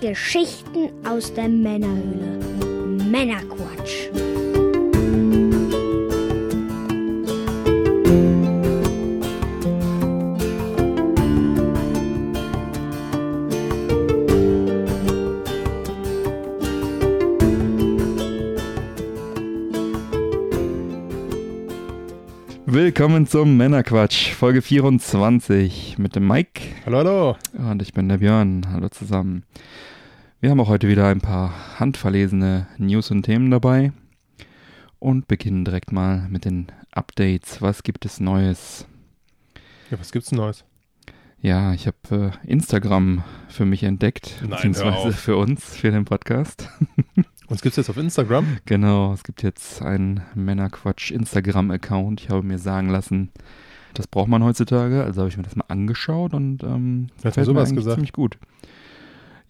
Geschichten aus der Männerhöhle. Männerquatsch. Willkommen zum Männerquatsch, Folge 24 mit dem Mike. Hallo, hallo. Und ich bin der Björn. Hallo zusammen. Wir haben auch heute wieder ein paar handverlesene News und Themen dabei und beginnen direkt mal mit den Updates. Was gibt es Neues? Ja, was gibt's Neues? Ja, ich habe äh, Instagram für mich entdeckt, Nein, beziehungsweise für uns, für den Podcast. Uns gibt's jetzt auf Instagram. Genau, es gibt jetzt einen Männerquatsch Instagram-Account. Ich habe mir sagen lassen, das braucht man heutzutage. Also habe ich mir das mal angeschaut und ähm, mir sowas eigentlich gesagt? ziemlich gut.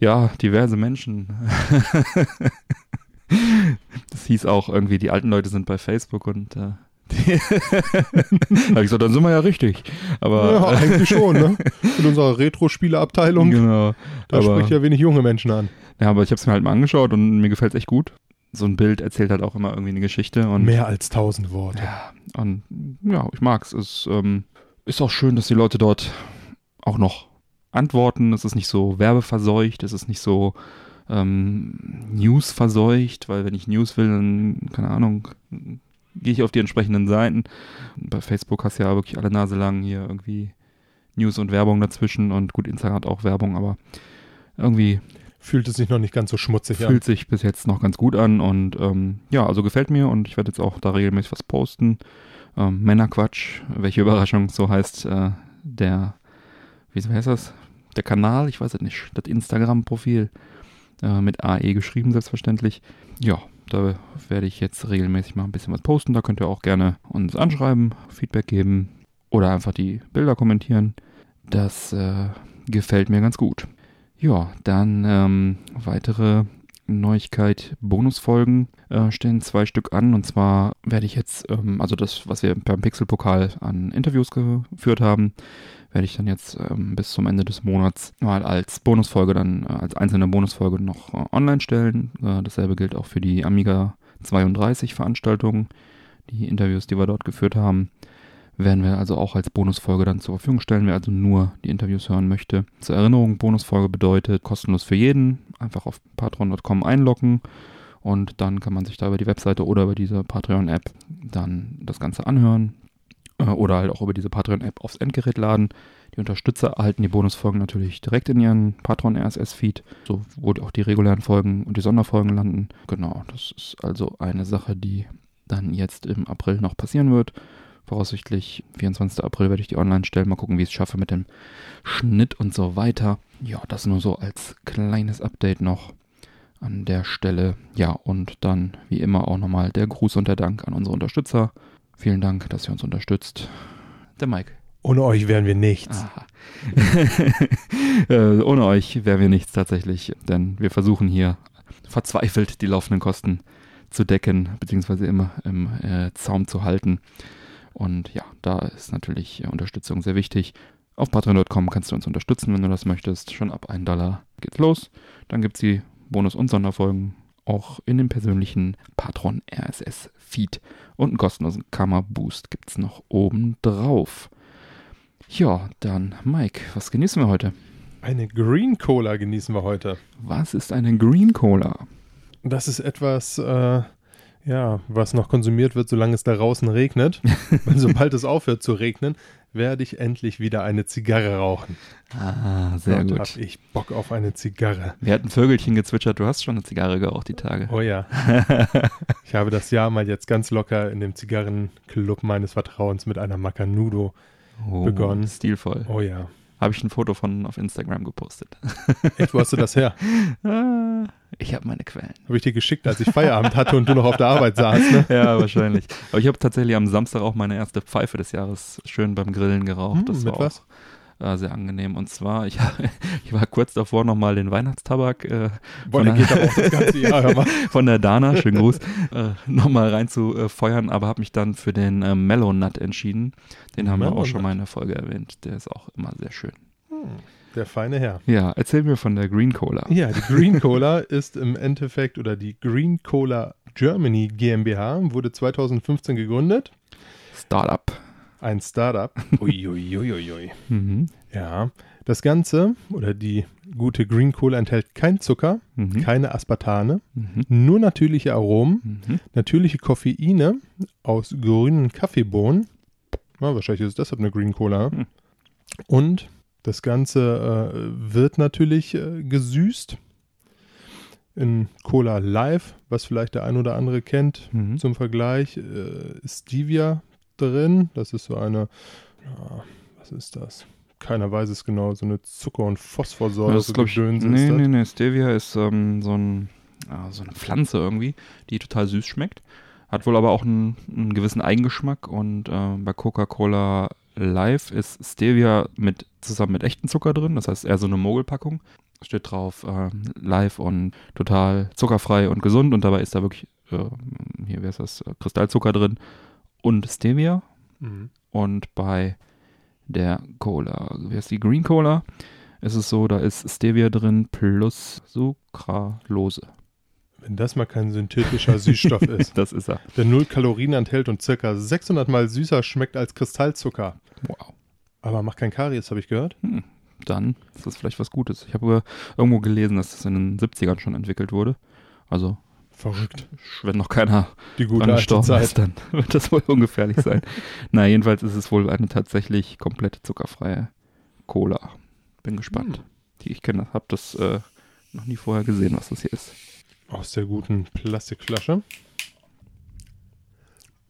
Ja, diverse Menschen. das hieß auch irgendwie, die alten Leute sind bei Facebook und äh, die habe ich gesagt, dann sind wir ja richtig. Aber ja, eigentlich schon, ne? In unserer Retro-Spiele-Abteilung, genau. da aber, spricht ja wenig junge Menschen an. ja, aber ich habe es mir halt mal angeschaut und mir gefällt es echt gut. So ein Bild erzählt halt auch immer irgendwie eine Geschichte und Mehr als tausend Worte. Ja, und ja, ich mag's. Es ähm, ist auch schön, dass die Leute dort auch noch antworten. Es ist nicht so werbeverseucht, es ist nicht so ähm, News verseucht, weil wenn ich News will, dann, keine Ahnung, gehe ich auf die entsprechenden Seiten. Bei Facebook hast du ja wirklich alle Nase lang hier irgendwie News und Werbung dazwischen und gut, Instagram hat auch Werbung, aber irgendwie Fühlt es sich noch nicht ganz so schmutzig Fühlt sich bis jetzt noch ganz gut an und ähm, ja, also gefällt mir und ich werde jetzt auch da regelmäßig was posten. Ähm, Männerquatsch, welche Überraschung, so heißt äh, der, wie heißt das? Der Kanal, ich weiß es nicht, das Instagram-Profil äh, mit AE geschrieben, selbstverständlich. Ja, da werde ich jetzt regelmäßig mal ein bisschen was posten. Da könnt ihr auch gerne uns anschreiben, Feedback geben oder einfach die Bilder kommentieren. Das äh, gefällt mir ganz gut. Ja, dann ähm, weitere Neuigkeit, Bonusfolgen äh, stehen zwei Stück an. Und zwar werde ich jetzt, ähm, also das, was wir beim Pixelpokal an Interviews geführt haben, werde ich dann jetzt ähm, bis zum Ende des Monats mal als Bonusfolge dann, äh, als einzelne Bonusfolge noch äh, online stellen. Äh, dasselbe gilt auch für die Amiga 32 Veranstaltungen. Die Interviews, die wir dort geführt haben, werden wir also auch als Bonusfolge dann zur Verfügung stellen, wer also nur die Interviews hören möchte. Zur Erinnerung, Bonusfolge bedeutet kostenlos für jeden. Einfach auf patreon.com einloggen und dann kann man sich da über die Webseite oder über diese Patreon-App dann das Ganze anhören oder halt auch über diese Patreon-App aufs Endgerät laden. Die Unterstützer erhalten die Bonusfolgen natürlich direkt in ihren Patreon RSS-Feed, so wo auch die regulären Folgen und die Sonderfolgen landen. Genau, das ist also eine Sache, die dann jetzt im April noch passieren wird. Voraussichtlich 24. April werde ich die online stellen. Mal gucken, wie ich es schaffe mit dem Schnitt und so weiter. Ja, das nur so als kleines Update noch an der Stelle. Ja, und dann wie immer auch nochmal der Gruß und der Dank an unsere Unterstützer. Vielen Dank, dass ihr uns unterstützt. Der Mike. Ohne euch wären wir nichts. Äh, ohne euch wären wir nichts tatsächlich, denn wir versuchen hier verzweifelt die laufenden Kosten zu decken, beziehungsweise immer im äh, Zaum zu halten. Und ja, da ist natürlich äh, Unterstützung sehr wichtig. Auf patreon.com kannst du uns unterstützen, wenn du das möchtest. Schon ab 1 Dollar geht's los. Dann gibt's die Bonus- und Sonderfolgen auch in dem persönlichen Patron RSS Feed. Und einen kostenlosen Karma Boost gibt's noch oben drauf. Ja, dann Mike, was genießen wir heute? Eine Green Cola genießen wir heute. Was ist eine Green Cola? Das ist etwas, äh, ja, was noch konsumiert wird, solange es da draußen regnet. Sobald es aufhört zu regnen, werde ich endlich wieder eine Zigarre rauchen. Ah, sehr Dort gut. habe ich Bock auf eine Zigarre. Wir hatten Vögelchen gezwitschert, du hast schon eine Zigarre geraucht die Tage. Oh ja. Ich habe das Jahr mal jetzt ganz locker in dem Zigarrenclub meines Vertrauens mit einer Macanudo. Oh, begonnen. Stilvoll. Oh ja. Habe ich ein Foto von auf Instagram gepostet. Echt, wo hast du das her? Ah, ich habe meine Quellen. Habe ich dir geschickt, als ich Feierabend hatte und du noch auf der Arbeit saßt, ne? Ja, wahrscheinlich. Aber ich habe tatsächlich am Samstag auch meine erste Pfeife des Jahres schön beim Grillen geraucht. Hm, das mit war was? Äh, sehr angenehm. Und zwar, ich, ich war kurz davor nochmal den Weihnachtstabak äh, Boah, der Von- ganze Jahr, von der Dana, schönen Gruß, äh, nochmal rein zu äh, feuern, aber habe mich dann für den äh, Mellow Nut entschieden. Den haben wir Mellow auch schon Nut. mal in der Folge erwähnt. Der ist auch immer sehr schön. Hm, Der feine Herr. Ja, erzähl mir von der Green Cola. Ja, die Green Cola ist im Endeffekt, oder die Green Cola Germany GmbH wurde 2015 gegründet. Startup. Ein Startup. Uiuiuiui. Mhm. Ja, das Ganze oder die gute Green Cola enthält kein Zucker, Mhm. keine Aspartane, Mhm. nur natürliche Aromen, Mhm. natürliche Koffeine aus grünen Kaffeebohnen. Ja, wahrscheinlich ist es deshalb eine Green Cola. Hm. Und das Ganze äh, wird natürlich äh, gesüßt in Cola Live, was vielleicht der ein oder andere kennt. Mhm. Zum Vergleich äh, Stevia drin. Das ist so eine, ja, was ist das? Keiner weiß es genau, so eine Zucker- und Phosphorsäure. Das ist, glaub ich, nee, ist nee, nee, Stevia ist ähm, so, ein, ja, so eine Pflanze irgendwie, die total süß schmeckt. Hat wohl aber auch einen, einen gewissen Eigengeschmack und äh, bei Coca-Cola Live ist Stevia mit, zusammen mit echten Zucker drin, das heißt eher so eine Mogelpackung. Steht drauf ähm, live und total zuckerfrei und gesund und dabei ist da wirklich, äh, hier, wie heißt das, äh, Kristallzucker drin und Stevia. Mhm. Und bei der Cola, wie heißt die Green Cola, ist es so, da ist Stevia drin plus Sucralose. Wenn das mal kein synthetischer Süßstoff ist, Das ist er. der null Kalorien enthält und circa 600 mal süßer schmeckt als Kristallzucker. Wow. Aber macht kein Karies, habe ich gehört. Hm. Dann ist das vielleicht was Gutes. Ich habe irgendwo gelesen, dass das in den 70ern schon entwickelt wurde. Also, Verrückt. wenn noch keiner Die gute dran alte gestorben Zeit. ist, dann wird das wohl ungefährlich sein. Na, jedenfalls ist es wohl eine tatsächlich komplett zuckerfreie Cola. Bin gespannt. Hm. Die ich kenne, habe das äh, noch nie vorher gesehen, was das hier ist. Aus der guten Plastikflasche.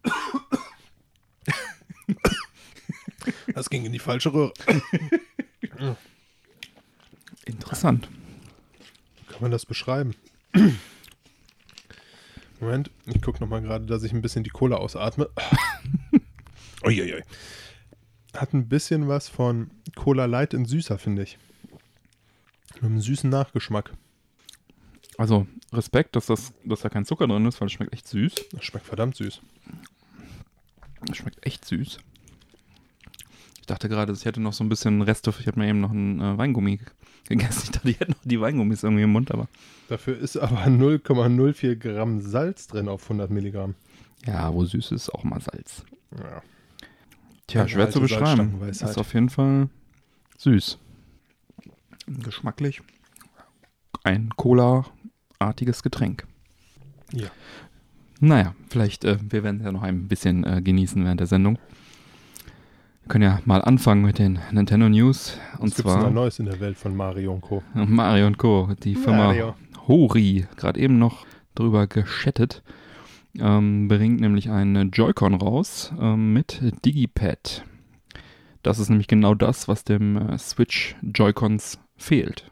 Das ging in die falsche Röhre. Interessant. Kann man das beschreiben? Moment, ich gucke nochmal gerade, dass ich ein bisschen die Cola ausatme. Uiuiui. Hat ein bisschen was von Cola Light in süßer, finde ich. Mit einem süßen Nachgeschmack. Also Respekt, dass, das, dass da kein Zucker drin ist, weil es schmeckt echt süß. Das schmeckt verdammt süß. Es schmeckt echt süß. Ich dachte gerade, ich hätte noch so ein bisschen Reste. Ich habe mir eben noch einen äh, Weingummi gegessen. Ich dachte, ich hätte noch die Weingummis irgendwie im Mund, aber Dafür ist aber 0,04 Gramm Salz drin auf 100 Milligramm. ja, wo süß ist, auch mal Salz. Ja. Tja, schwer zu beschreiben. Ist auf jeden Fall süß. Geschmacklich ein Cola-artiges Getränk. Ja. Naja, vielleicht, äh, wir werden es ja noch ein bisschen äh, genießen während der Sendung. Wir können ja mal anfangen mit den Nintendo News. Und Was denn da zwar Neues in der Welt von Mario und Co.? Mario und Co., die Firma Mario. Hori, gerade eben noch drüber geschattet, ähm, bringt nämlich eine Joy-Con raus ähm, mit Digipad. Das ist nämlich genau das, was dem äh, Switch Joy-Cons fehlt.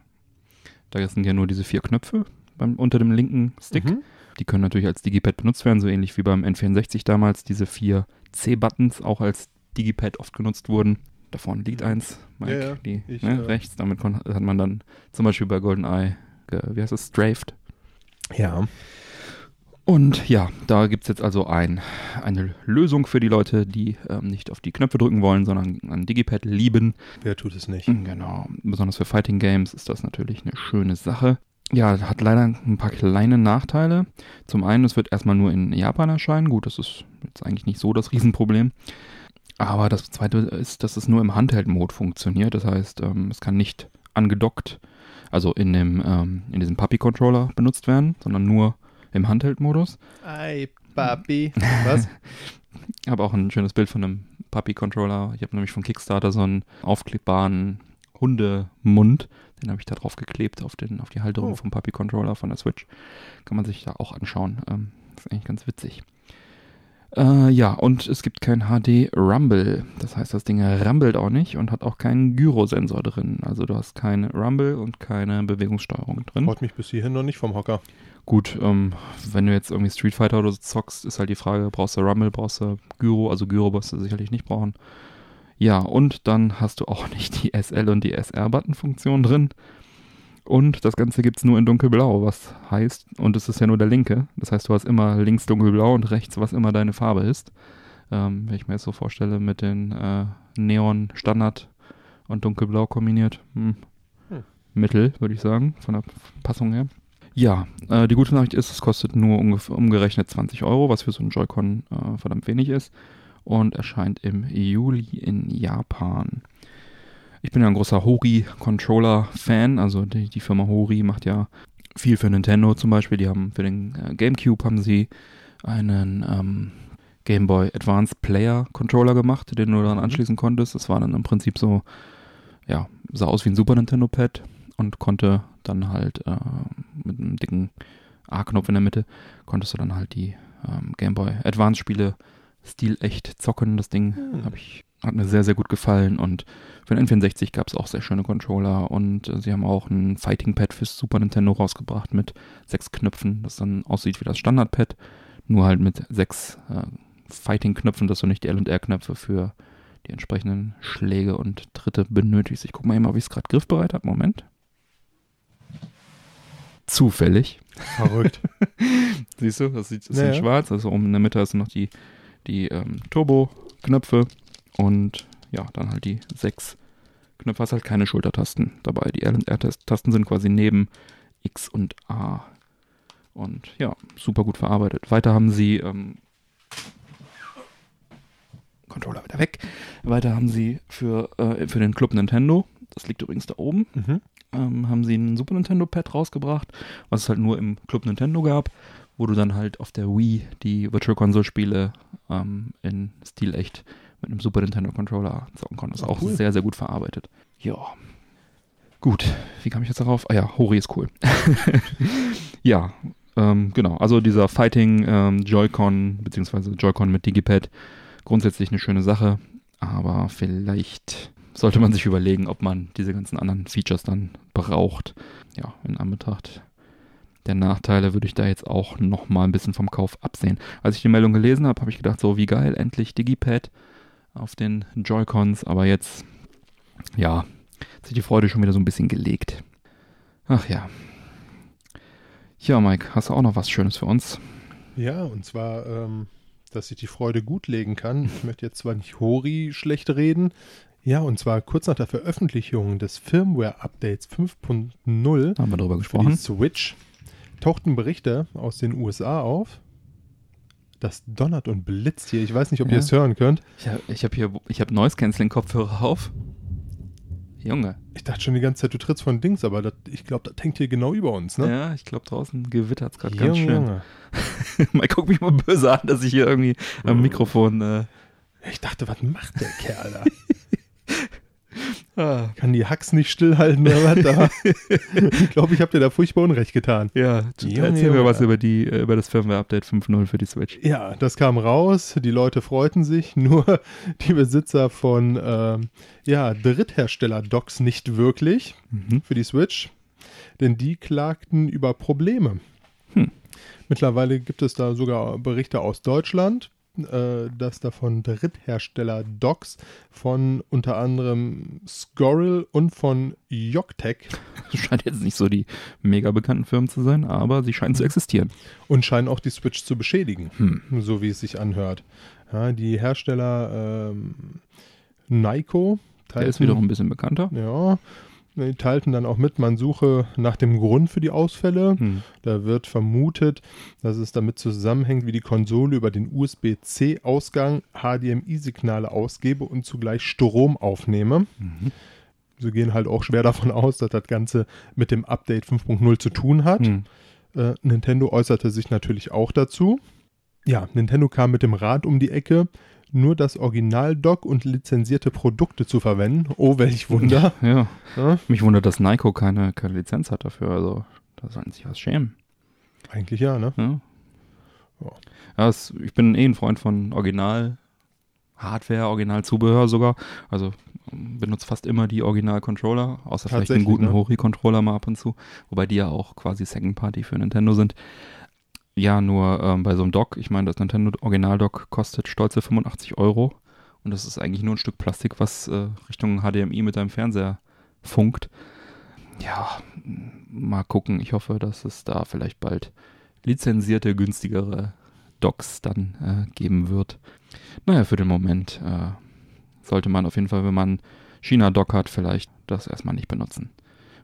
Da sind ja nur diese vier Knöpfe beim, unter dem linken Stick. Mhm. Die können natürlich als Digipad benutzt werden, so ähnlich wie beim N64 damals diese vier C-Buttons auch als Digipad oft genutzt wurden. Da vorne liegt eins, Mike, Ja, ja. die Ich, ne, äh, rechts. Damit hat man dann zum Beispiel bei GoldenEye, wie heißt es, strafed. Ja. Und ja, da gibt es jetzt also ein, eine Lösung für die Leute, die ähm, nicht auf die Knöpfe drücken wollen, sondern ein Digipad lieben. Wer tut es nicht? Genau, besonders für Fighting Games ist das natürlich eine schöne Sache. Ja, hat leider ein paar kleine Nachteile. Zum einen, es wird erstmal nur in Japan erscheinen. Gut, das ist jetzt eigentlich nicht so das Riesenproblem. Aber das zweite ist, dass es nur im Handheld-Mode funktioniert. Das heißt, ähm, es kann nicht angedockt, also in, dem, ähm, in diesem Puppy-Controller benutzt werden, sondern nur im Handheld-Modus. Ei, Papi. Was? Ich habe auch ein schönes Bild von einem Puppy-Controller. Ich habe nämlich von Kickstarter so einen aufklebbaren Hundemund. Den habe ich da drauf geklebt auf, den, auf die Halterung Oh. vom Puppy-Controller von der Switch. Kann man sich da auch anschauen. Ähm, ist eigentlich ganz witzig. Äh, ja, und es gibt kein HD Rumble. Das heißt, das Ding rumbelt auch nicht und hat auch keinen Gyrosensor drin. Also du hast keine Rumble und keine Bewegungssteuerung drin. Haut mich bis hierhin noch nicht vom Hocker. Gut, ähm, wenn du jetzt irgendwie Street Fighter oder so zockst, ist halt die Frage, brauchst du Rumble, brauchst du Gyro, also Gyro wirst du sicherlich nicht brauchen. Ja, und dann hast du auch nicht die SL und die SR-Button-Funktion drin. Und das Ganze gibt es nur in dunkelblau, was heißt, und es ist ja nur der linke, das heißt, du hast immer links dunkelblau und rechts, was immer deine Farbe ist. Ähm, wenn ich mir jetzt so vorstelle mit den äh, Neon-Standard und dunkelblau kombiniert. Hm. Hm. Mittel, würde ich sagen, von der Passung her. Ja, äh, die gute Nachricht ist, es kostet nur umgerechnet 20 Euro, was für so einen Joy-Con äh, verdammt wenig ist. Und erscheint im Juli in Japan. Ich bin ja ein großer Hori-Controller-Fan. Also die, die Firma Hori macht ja viel für Nintendo zum Beispiel. Die haben für den äh, GameCube haben sie einen ähm, Game Boy Advance Player Controller gemacht, den du dann Mhm. anschließen konntest. Das war dann im Prinzip so, ja, sah aus wie ein Super Nintendo Pad und konnte dann halt äh, mit einem dicken A-Knopf in der Mitte, konntest du dann halt die ähm, Game Boy Advance Spiele stilecht zocken. Das Ding Hm. hab ich, hat mir sehr, sehr gut gefallen und für den N64 gab es auch sehr schöne Controller und äh, sie haben auch ein Fighting Pad fürs Super Nintendo rausgebracht mit sechs Knöpfen, das dann aussieht wie das Standard-Pad, nur halt mit sechs äh, Fighting-Knöpfen, dass du nicht die L- und R-Knöpfe für die entsprechenden Schläge und Tritte benötigst. Ich guck mal eben, ob ich es gerade griffbereit habe. Moment. Zufällig. Verrückt. Siehst du, das sieht, ist Ja, in schwarz. Also oben in der Mitte hast du noch die, die ähm, Turbo-Knöpfe und ja, dann halt die sechs Knöpfe. Hast halt keine Schultertasten dabei. Die L- und R-Tasten sind quasi neben X und A. Und ja, super gut verarbeitet. Weiter haben sie ähm, Controller wieder weg. Weiter haben sie für, äh, für den Club Nintendo, das liegt übrigens da oben, Mhm. ähm, haben sie ein Super Nintendo Pad rausgebracht, was es halt nur im Club Nintendo gab, wo du dann halt auf der Wii die Virtual Console Spiele ähm, in Stil echt mit einem Super Nintendo Controller zocken konntest. Ah, Auch cool. sehr, sehr gut verarbeitet. Ja. Gut, wie kam ich jetzt darauf? Ah ja, Hori ist cool. ja, ähm, genau. Also dieser Fighting ähm, Joy-Con, beziehungsweise Joy-Con mit Digipad, grundsätzlich eine schöne Sache, aber vielleicht sollte man sich überlegen, ob man diese ganzen anderen Features dann braucht. Ja, in Anbetracht der Nachteile würde ich da jetzt auch noch mal ein bisschen vom Kauf absehen. Als ich die Meldung gelesen habe, habe ich gedacht, so wie geil, endlich Digipad auf den Joy-Cons, aber jetzt, ja, hat sich die Freude schon wieder so ein bisschen gelegt. Ach ja. Ja, Mike, hast du auch noch was Schönes für uns? Ja, und zwar, ähm, dass ich die Freude gut legen kann. Ich möchte jetzt zwar nicht Hori schlecht reden. Ja, und zwar kurz nach der Veröffentlichung des Firmware-Updates 5.0 Haben wir darüber gesprochen? Switch tauchten Berichte aus den USA auf. Das donnert und blitzt hier. Ich weiß nicht, ob Ja. ihr es hören könnt. Ich habe hab hier, ich habe Noise Canceling Kopfhörer auf. Junge. Ich dachte schon die ganze Zeit, du trittst von Dings, aber das, ich glaube, das hängt hier genau über uns, ne? Ja, ich glaube draußen gewittert es gerade ganz schön. Mal guck mich mal böse an, dass ich hier irgendwie am Mikrofon. Äh, Ich dachte, was macht der Kerl da? ah, Kann die Hacks nicht stillhalten oder was? Aber ich glaube, ich habe dir da furchtbar Unrecht getan. ja, Junge, erzähl mir Junge. was über die äh, über das Firmware Update 5.0 für die Switch. Ja, das kam raus, die Leute freuten sich, nur die Besitzer von ähm, ja, Dritthersteller-Docks nicht wirklich Mhm. für die Switch, denn die klagten über Probleme. Hm. Mittlerweile gibt es da sogar Berichte aus Deutschland, äh, dass da von Dritthersteller-Docks von unter anderem Scoril und von Jogtech Das scheint jetzt nicht so die mega bekannten Firmen zu sein, aber sie scheinen zu existieren. und scheinen auch die Switch zu beschädigen. Hm. so wie es sich anhört. Ja, die Hersteller ähm, Nyko Der ist wiederum ein bisschen bekannter. ja, teilten dann auch mit, man suche nach dem Grund für die Ausfälle. Hm. Da wird vermutet, dass es damit zusammenhängt, wie die Konsole über den USB-C-Ausgang HDMI-Signale ausgebe und zugleich Strom aufnehme. Mhm. Sie gehen halt auch schwer davon aus, dass das Ganze mit dem Update 5.0 zu tun hat. Hm. Äh, Nintendo äußerte sich natürlich auch dazu. Ja, Nintendo kam mit dem Rat um die Ecke, nur das Original-Dock und lizenzierte Produkte zu verwenden. Oh, welch Wunder. Ja. Ja, Mich wundert, dass Nyko keine, keine Lizenz hat dafür. Also, da sollten sie sich was schämen. eigentlich ja, ne? Ja. Ja. Ja, es, ich bin eh ein Freund von Original Hardware, Original Zubehör sogar. Also benutze fast immer die Original Controller, außer vielleicht einen guten ne? Hori Controller mal ab und zu, wobei die ja auch quasi Second Party für Nintendo sind. Ja, nur ähm, bei so einem Dock, ich meine, das Nintendo Original Dock kostet stolze 85 Euro und das ist eigentlich nur ein Stück Plastik, was äh, Richtung HDMI mit deinem Fernseher funkt. Ja, mal gucken. Ich hoffe, dass es da vielleicht bald lizenzierte, günstigere Docks dann äh, geben wird. Naja, für den Moment äh, sollte man auf jeden Fall, wenn man China-Dock hat, vielleicht das erstmal nicht benutzen.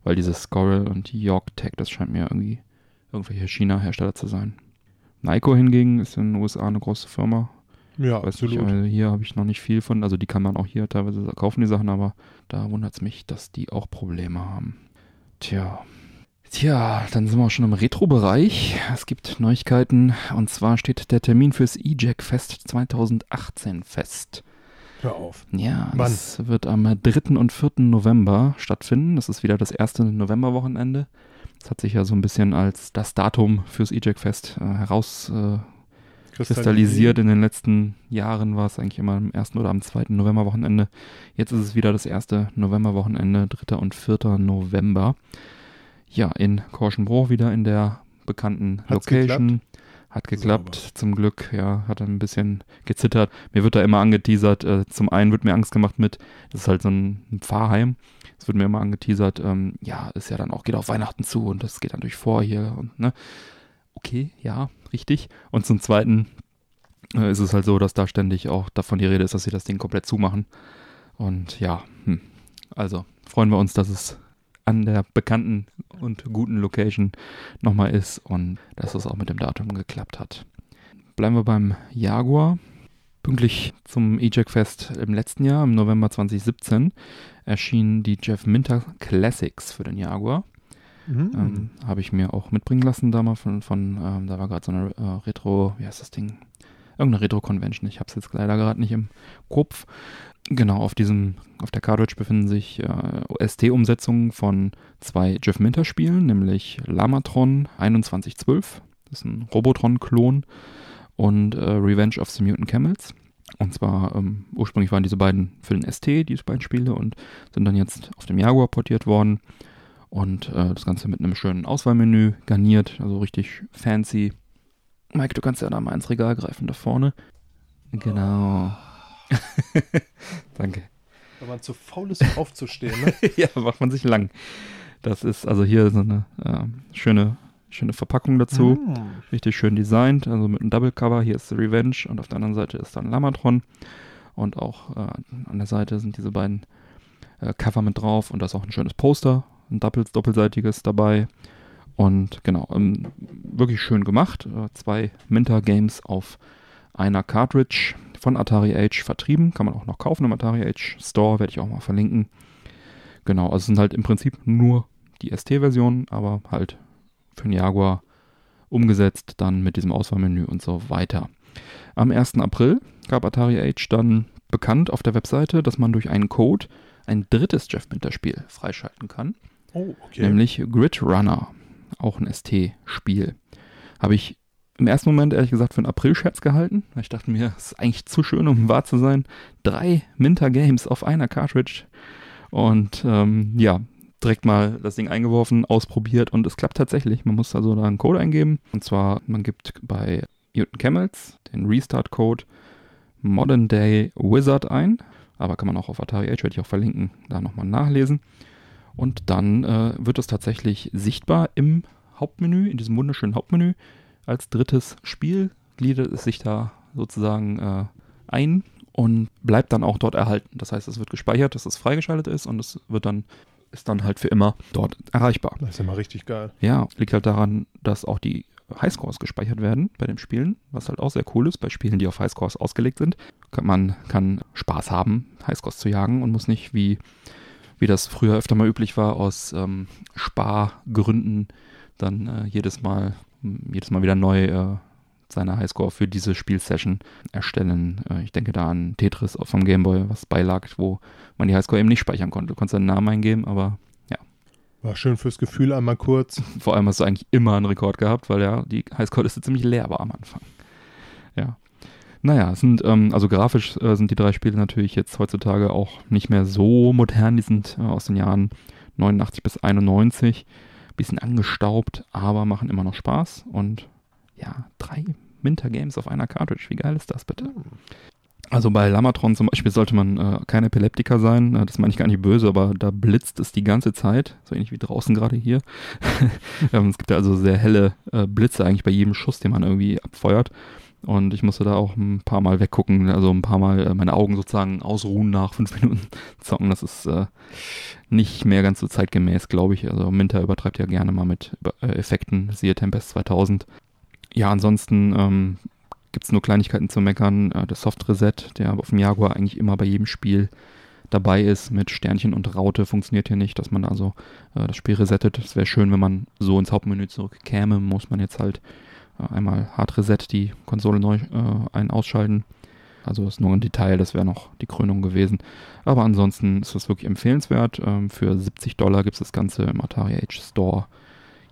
Weil dieses Scorrel und York Tech, das scheint mir irgendwie irgendwelche China-Hersteller zu sein. Nyko hingegen ist in den USA eine große Firma. Ja, Weiß absolut. Nicht, also hier habe ich noch nicht viel von. Also die kann man auch hier teilweise kaufen, die Sachen, aber da wundert es mich, dass die auch Probleme haben. Tja. Tja, dann sind wir auch schon im Retro-Bereich. Es gibt Neuigkeiten und zwar steht der Termin fürs E-Jack Fest 2018 fest. Hör auf. Ja, Wann? das wird am 3. und 4. November stattfinden. Das ist wieder das erste Novemberwochenende. Das hat sich ja so ein bisschen als das Datum fürs E-Jack Fest äh, heraus äh, kristallisiert. In den letzten Jahren war es eigentlich immer am 1. oder am 2. Novemberwochenende. Jetzt ist es wieder das erste Novemberwochenende, 3. und 4. November. Ja, in Korschenbruch wieder in der bekannten Hat's Location. Hat geklappt, zum Glück, ja, hat ein bisschen gezittert. Mir wird da immer angeteasert, äh, zum einen wird mir Angst gemacht mit, das ist halt so ein, ein Pfarrheim, es wird mir immer angeteasert, ähm, ja, ist ja dann auch, geht auf Weihnachten zu und das geht dann durch vor hier und, ne, okay, ja, richtig. Und zum zweiten äh, ist es halt so, dass da ständig auch davon die Rede ist, dass sie das Ding komplett zumachen. Und ja, hm. also freuen wir uns, dass es an der bekannten und guten Location nochmal ist und dass es auch mit dem Datum geklappt hat. Bleiben wir beim Jaguar. Pünktlich zum E-Jack Fest im letzten Jahr, im November 2017, erschienen die Jeff Minter Classics für den Jaguar. Mhm. Ähm, Habe ich mir auch mitbringen lassen damals von, von ähm, da war gerade so eine äh, Retro, wie heißt das Ding? Irgendeine Retro-Convention, ich habe es jetzt leider gerade nicht im Kopf. Genau, auf diesem, auf der Cartridge befinden sich äh, OST-Umsetzungen von zwei Jeff Minter-Spielen, nämlich Lamatron 2112, das ist ein Robotron-Klon, und äh, Revenge of the Mutant Camels. Und zwar, ähm, ursprünglich waren diese beiden für den ST, diese beiden Spiele, und sind dann jetzt auf dem Jaguar portiert worden. Und äh, das Ganze mit einem schönen Auswahlmenü garniert, also richtig fancy. Mike, du kannst ja da mal ins Regal greifen, da vorne. Genau. Danke. Wenn man zu faul ist, um aufzustehen, ne? ja, macht man sich lang. Das ist also hier so eine äh, schöne, schöne Verpackung dazu. Mhm. Richtig schön designt, also mit einem Double Cover. Hier ist The Revenge und auf der anderen Seite ist dann Lamatron. Und auch äh, an der Seite sind diese beiden äh, Cover mit drauf und da ist auch ein schönes Poster, ein doppel, doppelseitiges dabei. Und genau, ähm, wirklich schön gemacht. Äh, zwei Minter Games auf einer Cartridge von Atari Age vertrieben. Kann man auch noch kaufen im Atari Age Store, werde ich auch mal verlinken. Genau, also es sind halt im Prinzip nur die ST-Versionen, aber halt für den Jaguar umgesetzt, dann mit diesem Auswahlmenü und so weiter. Am 1. April gab Atari Age dann bekannt auf der Webseite, dass man durch einen Code ein drittes Jeff Minter-Spiel freischalten kann, Oh, okay. nämlich Grid Runner, auch ein ST-Spiel. Habe ich im ersten Moment ehrlich gesagt für einen April-Scherz gehalten. weil Ich dachte mir, es ist eigentlich zu schön, um wahr zu sein. Drei Minter-Games auf einer Cartridge. Und ähm, ja, direkt mal das Ding eingeworfen, ausprobiert und es klappt tatsächlich. Man muss also da einen Code eingeben. Und zwar, man gibt bei Newton Camels den Restart-Code Modern Day Wizard ein. Aber kann man auch auf Atari Age, werde ich auch verlinken, da nochmal nachlesen. Und dann äh, wird es tatsächlich sichtbar im Hauptmenü, in diesem wunderschönen Hauptmenü. Als drittes Spiel gliedert es sich da sozusagen äh, ein und bleibt dann auch dort erhalten. Das heißt, es wird gespeichert, dass es freigeschaltet ist und es wird dann, ist dann halt für immer dort erreichbar. Das ist ja mal richtig geil. Ja, liegt halt daran, dass auch die Highscores gespeichert werden bei den Spielen, was halt auch sehr cool ist. Bei Spielen, die auf Highscores ausgelegt sind, kann man kann Spaß haben, Highscores zu jagen und muss nicht, wie, wie das früher öfter mal üblich war, aus ähm, Spargründen dann äh, jedes Mal jedes Mal wieder neu äh, seine Highscore für diese Spielsession erstellen. Äh, ich denke da an Tetris vom Gameboy, was beilag, wo man die Highscore eben nicht speichern konnte. Du konntest deinen Namen eingeben, aber War schön fürs Gefühl einmal kurz. vor allem hast du eigentlich immer einen Rekord gehabt, weil ja die Highscore-Liste ziemlich leer war am Anfang. Ja. Naja, es sind, ähm, also grafisch äh, sind die drei Spiele natürlich jetzt heutzutage auch nicht mehr so modern. Die sind äh, aus den Jahren 89 bis 91. Bisschen angestaubt, aber machen immer noch Spaß. Und ja, drei Minter Games auf einer Cartridge. Wie geil ist das bitte? Also bei Lamatron zum Beispiel sollte man äh, kein Epileptiker sein. Äh, das meine ich gar nicht böse, aber da blitzt es die ganze Zeit. So ähnlich wie draußen gerade hier. ähm, es gibt ja also sehr helle äh, Blitze eigentlich bei jedem Schuss, den man irgendwie abfeuert. Und ich musste da auch ein paar Mal weggucken, also ein paar Mal äh, meine Augen sozusagen ausruhen nach fünf Minuten zocken. Das ist äh, nicht mehr ganz so zeitgemäß, glaube ich. Also Minter übertreibt ja gerne mal mit äh, Effekten, siehe Tempest 2000. Ja, ansonsten ähm, gibt es nur Kleinigkeiten zu meckern. Äh, der Soft Reset, der auf dem Jaguar eigentlich immer bei jedem Spiel dabei ist mit Sternchen und Raute, funktioniert hier nicht, dass man also äh, das Spiel resettet. Es wäre schön, wenn man so ins Hauptmenü zurückkäme, muss man jetzt halt einmal Hard Reset die Konsole neu äh, ein ausschalten. Also ist nur ein Detail, das wäre noch die Krönung gewesen. Aber ansonsten ist das wirklich empfehlenswert. Ähm, für 70 Dollar gibt es das Ganze im Atari Age Store.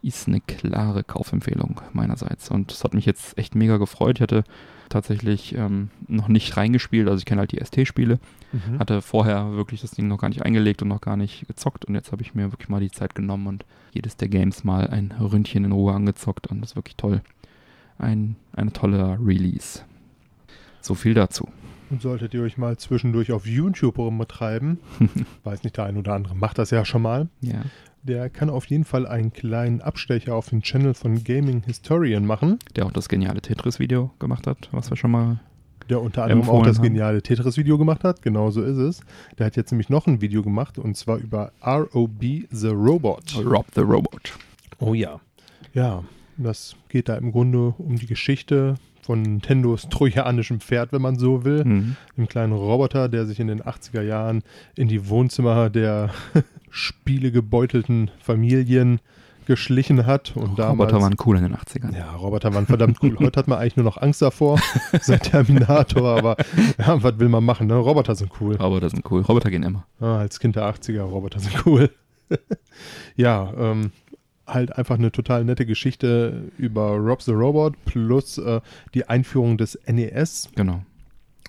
Ist eine klare Kaufempfehlung meinerseits. Und es hat mich jetzt echt mega gefreut. Ich hatte tatsächlich ähm, noch nicht reingespielt. Also ich kenne halt die ST-Spiele. Mhm. Hatte vorher wirklich das Ding noch gar nicht eingelegt und noch gar nicht gezockt. Und jetzt habe ich mir wirklich mal die Zeit genommen und jedes der Games mal ein Ründchen in Ruhe angezockt. Und das ist wirklich toll. Ein, ein toller Release. So viel dazu. Und solltet ihr euch mal zwischendurch auf YouTube rumtreiben, weiß nicht, der ein oder andere macht das ja schon mal, Ja. der kann auf jeden Fall einen kleinen Abstecher auf den Channel von Gaming Historian machen, Der auch das geniale Tetris-Video gemacht hat, was wir schon mal. der unter anderem auch das geniale Tetris-Video gemacht hat. Genau so ist es. Der hat jetzt nämlich noch ein Video gemacht und zwar über ROB The Robot. Rob the Robot. Oh ja. Ja, das geht da im Grunde um die Geschichte von Nintendos trojanischem Pferd, wenn man so will. Mhm. Dem kleinen Roboter, der sich in den 80er Jahren in die Wohnzimmer der spielegebeutelten Familien geschlichen hat. Und damals, Roboter waren cool in den 80ern. ja, Roboter waren verdammt cool. Heute hat man eigentlich nur noch Angst davor, seit Terminator, aber ja, was will man machen, ne? Roboter sind cool. Roboter sind cool. Roboter gehen immer. Ah, als Kind der 80er, Roboter sind cool. ja, ähm, halt einfach eine total nette Geschichte über Rob the Robot plus äh, die Einführung des NES Genau.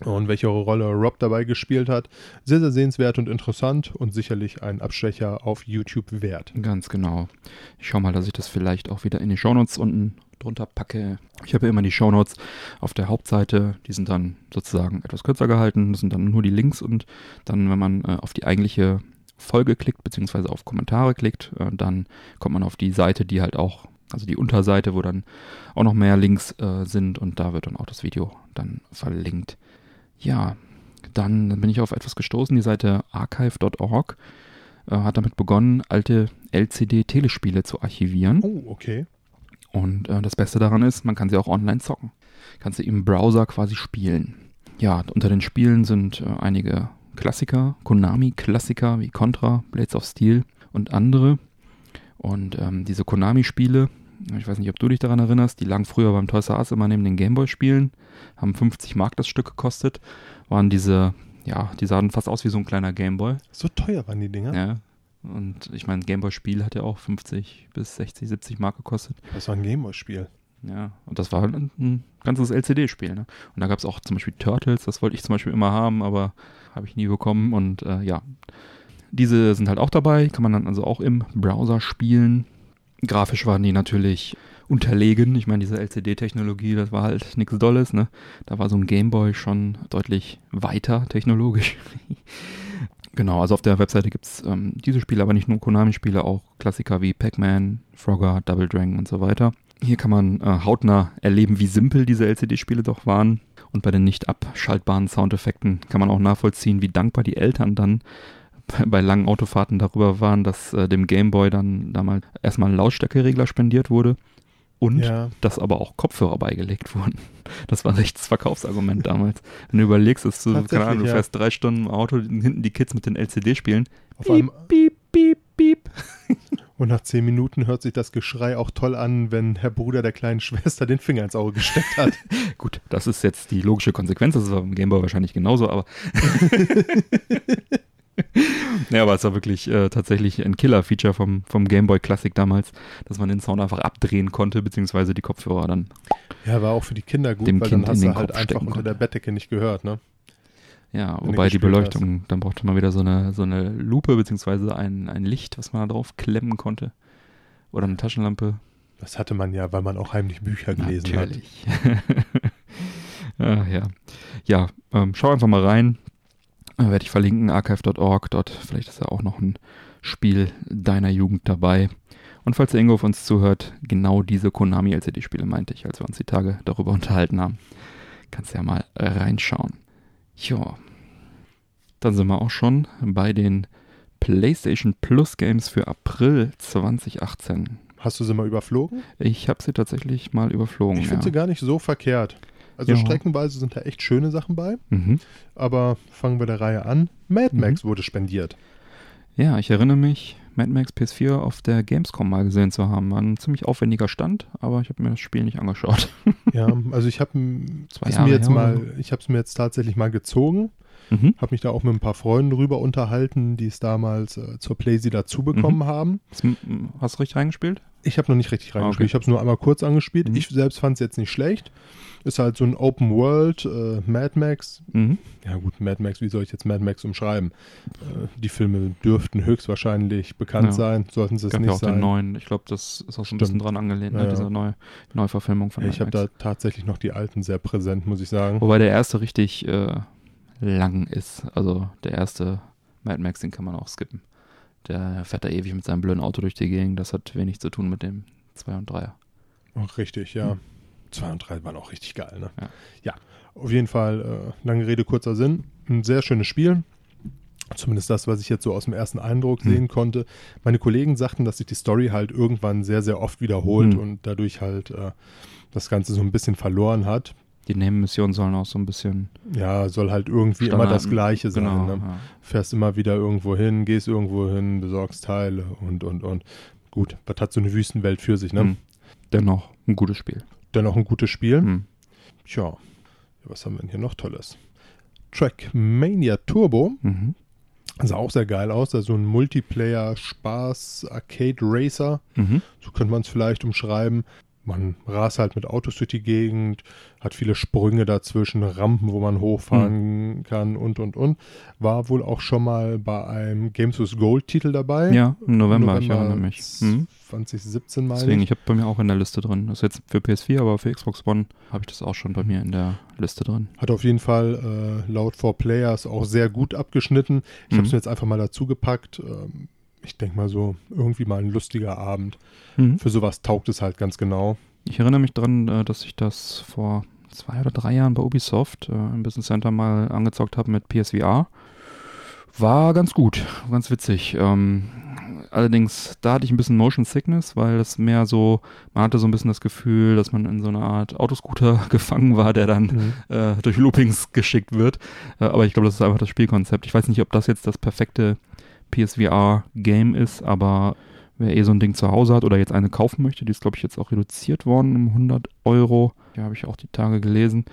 und welche Rolle Rob dabei gespielt hat. Sehr, sehr sehenswert und interessant und sicherlich ein Abstecher auf YouTube wert. Ganz genau. Ich schau mal, dass ich das vielleicht auch wieder in die Shownotes unten drunter packe. Ich habe ja immer die Shownotes auf der Hauptseite. Die sind dann sozusagen etwas kürzer gehalten. Das sind dann nur die Links und dann, wenn man äh, auf die eigentliche Folge klickt, beziehungsweise auf Kommentare klickt, äh, dann kommt man auf die Seite, die halt auch, also die Unterseite, wo dann auch noch mehr Links äh, sind und da wird dann auch das Video dann verlinkt. Ja, dann bin ich auf etwas gestoßen, die Seite archive.org äh, hat damit begonnen, alte LCD-Telespiele zu archivieren. Oh, okay. Und äh, das Beste daran ist, man kann sie auch online zocken. Kannst sie im Browser quasi spielen. Ja, unter den Spielen sind äh, einige Klassiker, Konami-Klassiker wie Contra, Blades of Steel und andere. Und ähm, diese Konami-Spiele, ich weiß nicht, ob du dich daran erinnerst, die lagen früher beim Toys R Us immer neben den Gameboy-Spielen, haben 50 Mark das Stück gekostet, waren diese, ja, die sahen fast aus wie so ein kleiner Gameboy. So teuer waren die Dinger. Ja. Und ich meine, Gameboy-Spiel hat ja auch 50 bis 60, 70 Mark gekostet. Das war ein Gameboy-Spiel. Ja, und das war halt ein, ein ganzes LCD-Spiel. Ne? Und da gab es auch zum Beispiel Turtles, das wollte ich zum Beispiel immer haben, aber habe ich nie bekommen. Und äh, ja, diese sind halt auch dabei, kann man dann also auch im Browser spielen. Grafisch waren die natürlich unterlegen. Ich meine, diese LCD-Technologie, das war halt nichts Dolles. Ne? Da war so ein Gameboy schon deutlich weiter technologisch. genau, also auf der Webseite gibt es ähm, diese Spiele, aber nicht nur Konami-Spiele, auch Klassiker wie Pac-Man, Frogger, Double Dragon und so weiter. Hier kann man äh, hautnah erleben, wie simpel diese LCD-Spiele doch waren. Und bei den nicht abschaltbaren Soundeffekten kann man auch nachvollziehen, wie dankbar die Eltern dann bei, bei langen Autofahrten darüber waren, dass äh, dem Gameboy dann damals erstmal ein Lautstärkeregler spendiert wurde und Ja. dass aber auch Kopfhörer beigelegt wurden. Das war echt das Verkaufsargument damals. Wenn du überlegst, dass du, keine Ahnung, du ja. fährst drei Stunden im Auto, hinten die Kids mit den LCD spielen. Auf einem, piep, piep, piep. und nach zehn Minuten hört sich das Geschrei auch toll an, wenn Herr Bruder der kleinen Schwester den Finger ins Auge gesteckt hat. Gut, das ist jetzt die logische Konsequenz. Das war beim Gameboy wahrscheinlich genauso, aber. ja, aber es war wirklich äh, tatsächlich ein Killer-Feature vom, vom Gameboy Classic damals, dass man den Sound einfach abdrehen konnte, beziehungsweise die Kopfhörer dann. Ja, war auch für die Kinder gut, weil Kind dann hast du halt einfach unter der. Bettdecke nicht gehört, ne? Ja, wobei die Beleuchtung, dann brauchte man wieder so eine, so eine Lupe, beziehungsweise ein, ein Licht, was man da drauf klemmen konnte. Oder eine Taschenlampe. Das hatte man ja, weil man auch heimlich Bücher gelesen hat. Natürlich. ah, ja, ja ähm, schau einfach mal rein. Äh, Werde ich verlinken, archive.org. Dort vielleicht ist ja auch noch ein Spiel deiner Jugend dabei. Und falls der Ingo auf uns zuhört, genau diese Konami-LCD-Spiele meinte ich, als wir uns die Tage darüber unterhalten haben. Kannst ja mal reinschauen. Ja. Dann sind wir auch schon bei den PlayStation Plus Games für April 2018. Hast du sie mal überflogen? Ich habe sie tatsächlich mal überflogen. Ich finde ja. sie gar nicht so verkehrt. Also Ja. streckenweise sind da echt schöne Sachen bei. Mhm. Aber fangen wir der Reihe an. Mad Mhm. Max wurde spendiert. Ja, ich erinnere mich, Mad Max PS4 auf der Gamescom mal gesehen zu haben. War ein ziemlich aufwendiger Stand, aber ich habe mir das Spiel nicht angeschaut. Ja, also ich habe es mir jetzt her mal, oder ich habe es mir jetzt tatsächlich mal gezogen, Mhm. habe mich da auch mit ein paar Freunden drüber unterhalten, die es damals äh, zur Playsee dazu bekommen Mhm. haben. Hast du- Hast du richtig reingespielt? Ich habe noch nicht richtig reingespielt. okay. Ich habe es nur einmal kurz angespielt. Mhm. Ich selbst fand es jetzt nicht schlecht. Ist halt so ein Open World äh, Mad Max. Mhm. Ja gut, Mad Max, wie soll ich jetzt Mad Max umschreiben? Äh, die Filme dürften höchstwahrscheinlich bekannt Ja. sein, sollten sie es Gab ja nicht auch den sein. neuen. Ich glaube, das ist auch so ein bisschen Stimmt. dran angelehnt, Ja, ne? ja. diese neue Neuverfilmung von Ja, Mad ich habe da tatsächlich noch die alten sehr präsent, muss ich sagen. Wobei der erste richtig äh, lang ist. Also der erste Mad Max, den kann man auch skippen. Der fährt da ewig mit seinem blöden Auto durch die Gegend. Das hat wenig zu tun mit dem 2 und 3er. Auch richtig, ja. Hm. Zwei und drei waren auch richtig geil, ne? Ja. Ja, auf jeden Fall, äh, lange Rede, kurzer Sinn. Ein sehr schönes Spiel. Zumindest das, was ich jetzt so aus dem ersten Eindruck Hm. sehen konnte. Meine Kollegen sagten, dass sich die Story halt irgendwann sehr, sehr oft wiederholt Hm. und dadurch halt äh, das Ganze so ein bisschen verloren hat. Die Nebenmissionen sollen auch so ein bisschen Ja, soll halt irgendwie immer Standard- das Gleiche sein. Genau. Ne? Ja. Fährst immer wieder irgendwo hin, gehst irgendwo hin, besorgst Teile und, und, und. Gut, was hat so eine Wüstenwelt für sich, ne? Hm. Dennoch ein gutes Spiel. Dennoch ein gutes Spiel. Hm. Tja, was haben wir denn hier noch Tolles? Trackmania Turbo Mhm. sah auch sehr geil aus. Also ein Multiplayer-Spaß-Arcade-Racer. Mhm. So könnte man es vielleicht umschreiben. Man rast halt mit Autos durch die Gegend, hat viele Sprünge dazwischen, Rampen, wo man hochfahren kann und, und, und. War wohl auch schon mal bei einem Games with Gold-Titel dabei. Ja, im November, ich erinnere mich. Mhm. 2017 meine Deswegen, ich. ich habe bei mir auch in der Liste drin. Das ist jetzt für PS4, aber für Xbox One habe ich das auch schon bei mir in der Liste drin. Hat auf jeden Fall äh, laut 4Players auch sehr gut abgeschnitten. Ich Mhm. habe es mir jetzt einfach mal dazu gepackt. Ähm, ich denke mal so, irgendwie mal ein lustiger Abend. Mhm. Für sowas taugt es halt ganz genau. Ich erinnere mich dran, äh, dass ich das vor zwei oder drei Jahren bei Ubisoft äh, im Business Center mal angezockt habe mit PSVR. War ganz gut, ganz witzig. Ähm, allerdings, da hatte ich ein bisschen Motion Sickness, weil das mehr so, man hatte so ein bisschen das Gefühl, dass man in so einer Art Autoscooter gefangen war, der dann äh, durch Loopings geschickt wird. Äh, aber ich glaube, das ist einfach das Spielkonzept. Ich weiß nicht, ob das jetzt das perfekte PSVR-Game ist, aber wer eh so ein Ding zu Hause hat oder jetzt eine kaufen möchte, die ist, glaube ich, jetzt auch reduziert worden um 100 Euro. Ja, habe ich auch die Tage gelesen,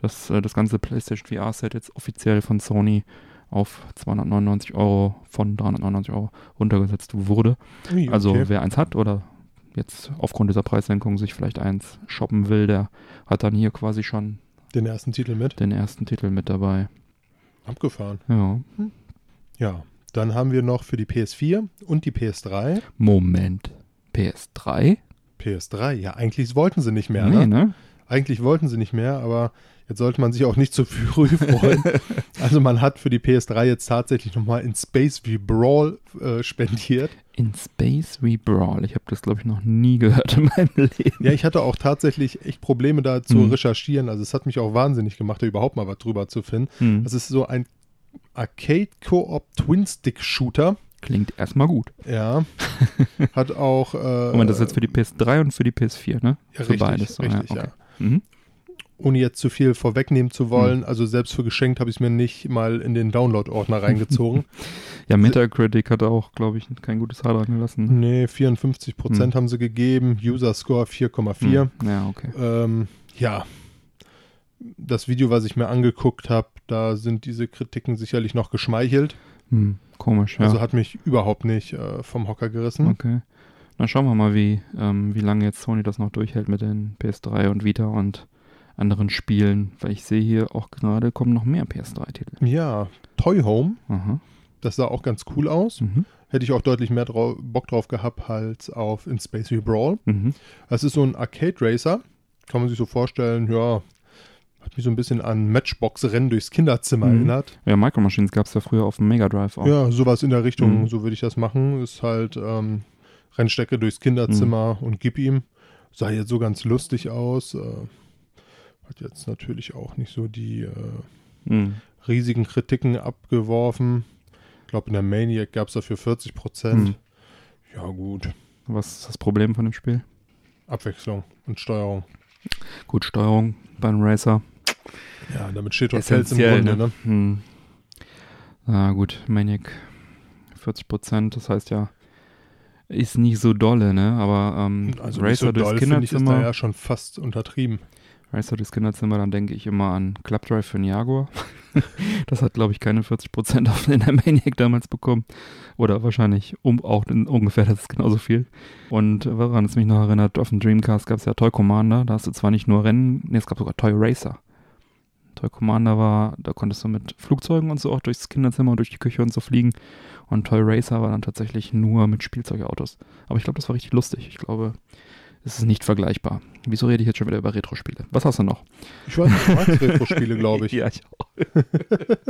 dass äh, das ganze PlayStation VR-Set jetzt offiziell von Sony auf 299 Euro von 399 Euro runtergesetzt wurde. Also okay. wer eins hat oder jetzt aufgrund dieser Preissenkung sich vielleicht eins shoppen will, der hat dann hier quasi schon den ersten Titel mit. den ersten Titel mit dabei. Abgefahren. Ja. Ja. Dann haben wir noch für die PS4 und die PS3. Moment. PS3? PS3, ja, eigentlich wollten sie nicht mehr. nee, ne? ne? Eigentlich wollten sie nicht mehr, aber jetzt sollte man sich auch nicht zu früh freuen. also man hat für die PS3 jetzt tatsächlich nochmal in Space wie Brawl äh, spendiert. In Space We Brawl. Ich habe das, glaube ich, noch nie gehört in meinem Leben. Ja, ich hatte auch tatsächlich echt Probleme da zu Mhm. recherchieren. Also es hat mich auch wahnsinnig gemacht, da überhaupt mal was drüber zu finden. Hm. Das ist so ein Arcade-Koop-Twin-Stick-Shooter. Klingt erstmal gut. Ja. Hat auch. Äh, Moment, das ist jetzt für die PS3 und für die PS4, ne? ja, für richtig, beides. so, richtig, ja. ja. okay. Mhm. Ohne jetzt zu viel vorwegnehmen zu wollen, also selbst für geschenkt habe ich es mir nicht mal in den Download-Ordner reingezogen. Ja, Metacritic hat auch, glaube ich, kein gutes Haar dran gelassen. nee, 54 Prozent haben sie gegeben, User-Score 4,4. Hm. Ja, okay. Ähm, ja, das Video, was ich mir angeguckt habe, da sind diese Kritiken sicherlich noch geschmeichelt. Hm. Komisch, ja. Also hat mich überhaupt nicht äh, vom Hocker gerissen. okay. Dann schauen wir mal, wie, ähm, wie lange jetzt Sony das noch durchhält mit den PS3 und Vita und anderen Spielen, weil ich sehe hier auch gerade kommen noch mehr PS3-Titel. Ja, Toy Home, Aha. das sah auch ganz cool aus. Mhm. Hätte ich auch deutlich mehr drau Bock drauf gehabt als auf In Space wie Brawl. Mhm. Das ist so ein Arcade Racer. Kann man sich so vorstellen, ja, hat mich so ein bisschen an Matchbox-Rennen durchs Kinderzimmer Mhm. erinnert. Ja, Micro Machines gab es ja früher auf dem Mega Drive auch. Ja, sowas in der Richtung, Mhm. so würde ich das machen. Ist halt ähm, Rennstrecke durchs Kinderzimmer Mhm. und gib ihm. Sah jetzt so ganz lustig aus. Äh, Hat jetzt natürlich auch nicht so die äh, Hm. riesigen Kritiken abgeworfen. Ich glaube, in der Maniac gab es dafür 40 Prozent. Hm. Ja, gut. Was ist das Problem von dem Spiel? Abwechslung und Steuerung. Gut, Steuerung beim Racer. Ja, damit steht und fällt im Grunde, ne? ne? Hm. Na gut, Maniac 40 Prozent, das heißt ja, ist nicht so dolle, ne? Aber ähm, Also Racer so durchs finde ich, ist da Kinderzimmer, ja schon fast untertrieben. Racer durchs Kinderzimmer, dann denke ich immer an Club Drive für den Jaguar. das hat, glaube ich, keine 40 Prozent auf in der Maniac damals bekommen. Oder wahrscheinlich um, auch in, ungefähr das ist genauso viel. Und woran es mich noch erinnert, auf dem Dreamcast gab es ja Toy Commander. Da hast du zwar nicht nur Rennen, nee, es gab sogar Toy Racer. Toy Commander war, da konntest du mit Flugzeugen und so auch durchs Kinderzimmer und durch die Küche und so fliegen. Und Toy Racer war dann tatsächlich nur mit Spielzeugautos. Aber ich glaube, das war richtig lustig. Ich glaube, es ist nicht vergleichbar. Wieso rede ich jetzt schon wieder über Retro-Spiele? Was hast du noch? Ich weiß nicht, magst Retro-Spiele, glaube ich. Ja, ich auch.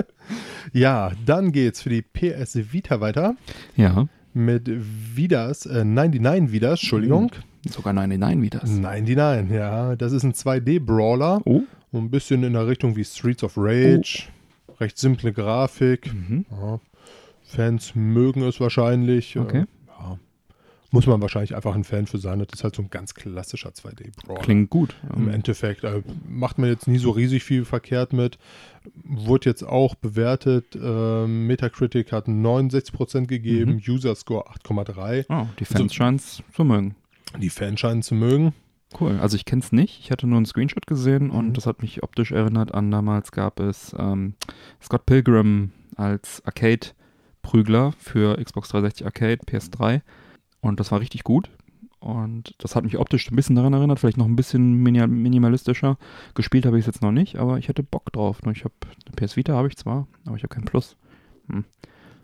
Ja, dann geht's für die PS Vita weiter Ja, mit Vidas, äh, 99 Vidas, Entschuldigung. sogar 99 wie das. 99, ja. Das ist ein 2D-Brawler. Oh. Ein bisschen in der Richtung wie Streets of Rage. Recht simple Grafik. Mhm. Ja. Fans mögen es wahrscheinlich. Okay. Äh, ja. Muss man wahrscheinlich einfach ein Fan für sein. Das ist halt so ein ganz klassischer 2D-Brawler. Klingt gut. Im Endeffekt äh, macht man jetzt nie so riesig viel verkehrt mit. Wurde jetzt auch bewertet. Äh, Metacritic hat 69% gegeben, Mhm. User Score 8,3. Oh, die Fans So- scheinen es zu mögen. Die Fans scheinen zu mögen. Cool. Also ich kenne es nicht. Ich hatte nur einen Screenshot gesehen und Mhm. das hat mich optisch erinnert an damals gab es ähm, Scott Pilgrim als Arcade-Prügler für Xbox 360 Arcade, PS3 und das war richtig gut. Und das hat mich optisch ein bisschen daran erinnert, vielleicht noch ein bisschen mini- minimalistischer. Gespielt habe ich es jetzt noch nicht, aber ich hätte Bock drauf. Ich habe eine PS Vita habe ich zwar, aber ich habe kein Plus. Hm.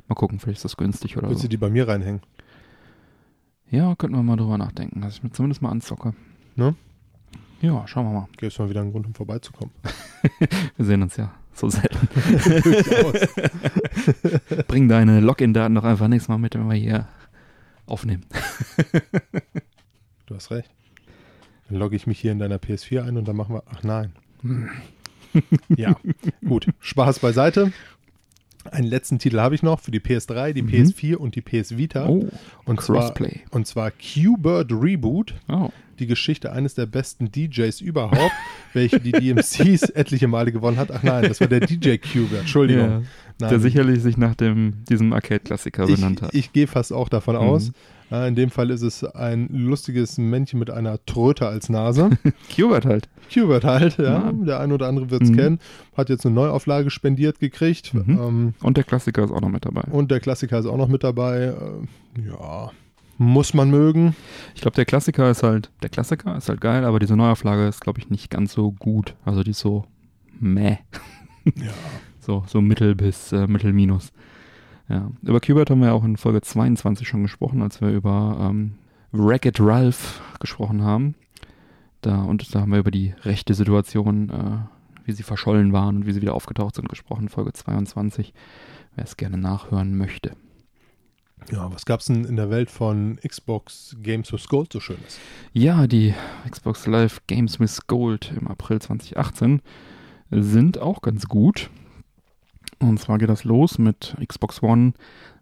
Mal gucken, vielleicht ist das günstig oder Willst so. du die bei mir reinhängen? Ja, könnten wir mal drüber nachdenken, dass ich mir zumindest mal anzocke. Ne? Ja, schauen wir mal. Gäbe es mal wieder einen Grund, um vorbeizukommen. Wir sehen uns ja so selten. Bring deine Login-Daten doch einfach nächstes Mal mit, wenn wir hier aufnehmen. Du hast recht. Dann logge ich mich hier in deiner PS4 ein und dann machen wir. Ach nein. Ja, gut. Spaß beiseite. Einen letzten Titel habe ich noch für die PS3, die Mhm. PS4 und die PS Vita. Oh, und, zwar, Crossplay. und zwar Q-Bird Reboot. Oh, Die Geschichte eines der besten DJs überhaupt, welche die DMCs etliche Male gewonnen hat. Ach nein, das war der DJ Q-Bird. Entschuldigung. ja, der sicherlich sich nach dem, diesem Arcade-Klassiker benannt hat. ich gehe fast auch davon Mhm. aus. Äh, in dem Fall ist es ein lustiges Männchen mit einer Tröte als Nase. Qbert halt. Qbert halt, ja. Ja. Der ein oder andere wird es Mhm. kennen. Hat jetzt eine Neuauflage spendiert gekriegt. Mhm. Ähm, Und der Klassiker ist auch noch mit dabei. und der Klassiker ist auch noch mit dabei. Äh, ja, muss man mögen. Ich glaube, der Klassiker ist halt, der Klassiker ist halt geil, aber diese Neuauflage ist, glaube ich, nicht ganz so gut. Also die ist so meh. Ja. So, so mittel bis äh, mittel minus. Ja. Über Qbert haben wir auch in Folge 22 schon gesprochen, als wir über ähm, Wreck-It Ralph gesprochen haben. Da, und da haben wir über die rechte Situation, äh, wie sie verschollen waren und wie sie wieder aufgetaucht sind, gesprochen. Folge 22, wer es gerne nachhören möchte. Ja, was gab es denn in der Welt von Xbox Games with Gold so Schönes? Ja, die Xbox Live Games with Gold im April 2018 sind auch ganz gut. Und zwar geht das los mit Xbox One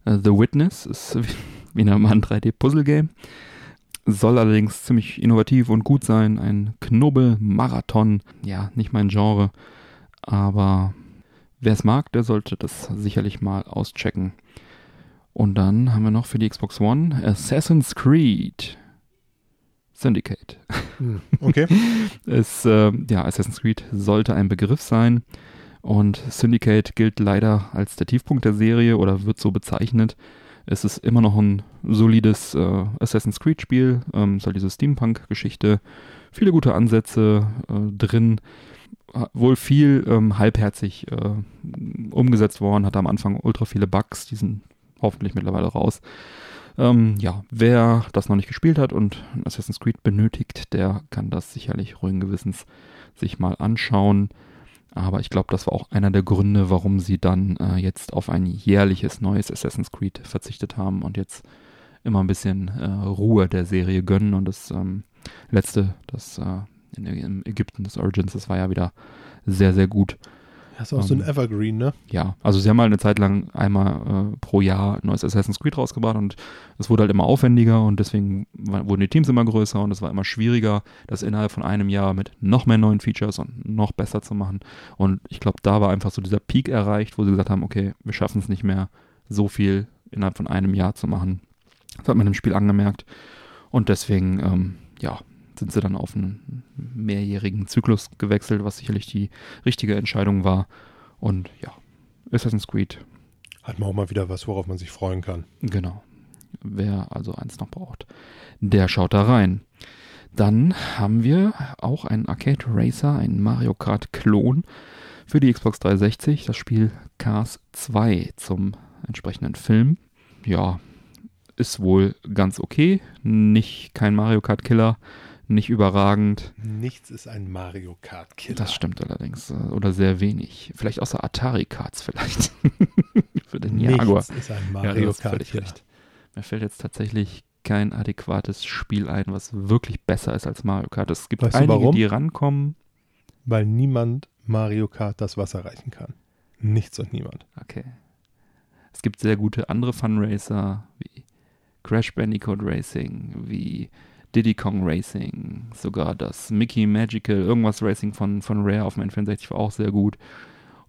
äh, The Witness. Ist wie, wie ein ein 3D-Puzzle-Game. Soll allerdings ziemlich innovativ und gut sein. Ein Knubbel-Marathon. Ja, nicht mein Genre. Aber wer es mag, der sollte das sicherlich mal auschecken. Und dann haben wir noch für die Xbox One Assassin's Creed Syndicate. Hm, Okay. Es, äh, ja, Assassin's Creed sollte ein Begriff sein und Syndicate gilt leider als der Tiefpunkt der Serie oder wird so bezeichnet. Es ist immer noch ein solides äh, Assassin's Creed Spiel, ähm, soll diese Steampunk-Geschichte, viele gute Ansätze äh, drin, wohl viel ähm, halbherzig äh, umgesetzt worden, hat am Anfang ultra viele Bugs, die sind hoffentlich mittlerweile raus. Ähm, ja, wer das noch nicht gespielt hat und Assassin's Creed benötigt, der kann das sicherlich ruhigen Gewissens sich mal anschauen. Aber ich glaube, das war auch einer der Gründe, warum sie dann äh, jetzt auf ein jährliches neues Assassin's Creed verzichtet haben und jetzt immer ein bisschen äh, Ruhe der Serie gönnen. Und das ähm, letzte, das äh, in, in Ägypten des Origins. Das war ja wieder sehr, sehr gut. Das ist auch so ein Ähm, Evergreen, ne? Ja, also sie haben halt eine Zeit lang einmal äh, pro Jahr ein neues Assassin's Creed rausgebracht und es wurde halt immer aufwendiger und deswegen wurden die Teams immer größer und es war immer schwieriger, das innerhalb von einem Jahr mit noch mehr neuen Features und noch besser zu machen. Und ich glaube, da war einfach so dieser Peak erreicht, wo sie gesagt haben, okay, wir schaffen es nicht mehr, so viel innerhalb von einem Jahr zu machen. Das hat man im Spiel angemerkt. Und deswegen, ähm, ja, sind sie dann auf einen mehrjährigen Zyklus gewechselt, was sicherlich die richtige Entscheidung war. Und ja, Assassin's Creed, Hat man auch mal wieder was, worauf man sich freuen kann. genau. Wer also eins noch braucht, der schaut da rein. Dann haben wir auch einen Arcade Racer, einen Mario Kart Klon für die Xbox 360, das Spiel Cars 2 zum entsprechenden Film. Ja, ist wohl ganz okay, nicht kein Mario Kart Killer, nicht überragend. Nichts ist ein Mario Kart Killer. Das stimmt allerdings. äh, Oder sehr wenig. Vielleicht außer Atari-Cards vielleicht. Für den Jaguar. Nichts ist ein Ja, Mario hast Kart Killer. recht. Mir fällt jetzt tatsächlich kein adäquates Spiel ein, was wirklich besser ist als Mario Kart. Es gibt Weißt einige, warum? die rankommen. Weil niemand Mario Kart das Wasser reichen kann. Nichts und niemand. Okay. Es gibt sehr gute andere Funracer, wie Crash Bandicoot Racing, wie Diddy Kong Racing, sogar das Mickey Magical, irgendwas Racing von, von Rare auf dem N64 war auch sehr gut.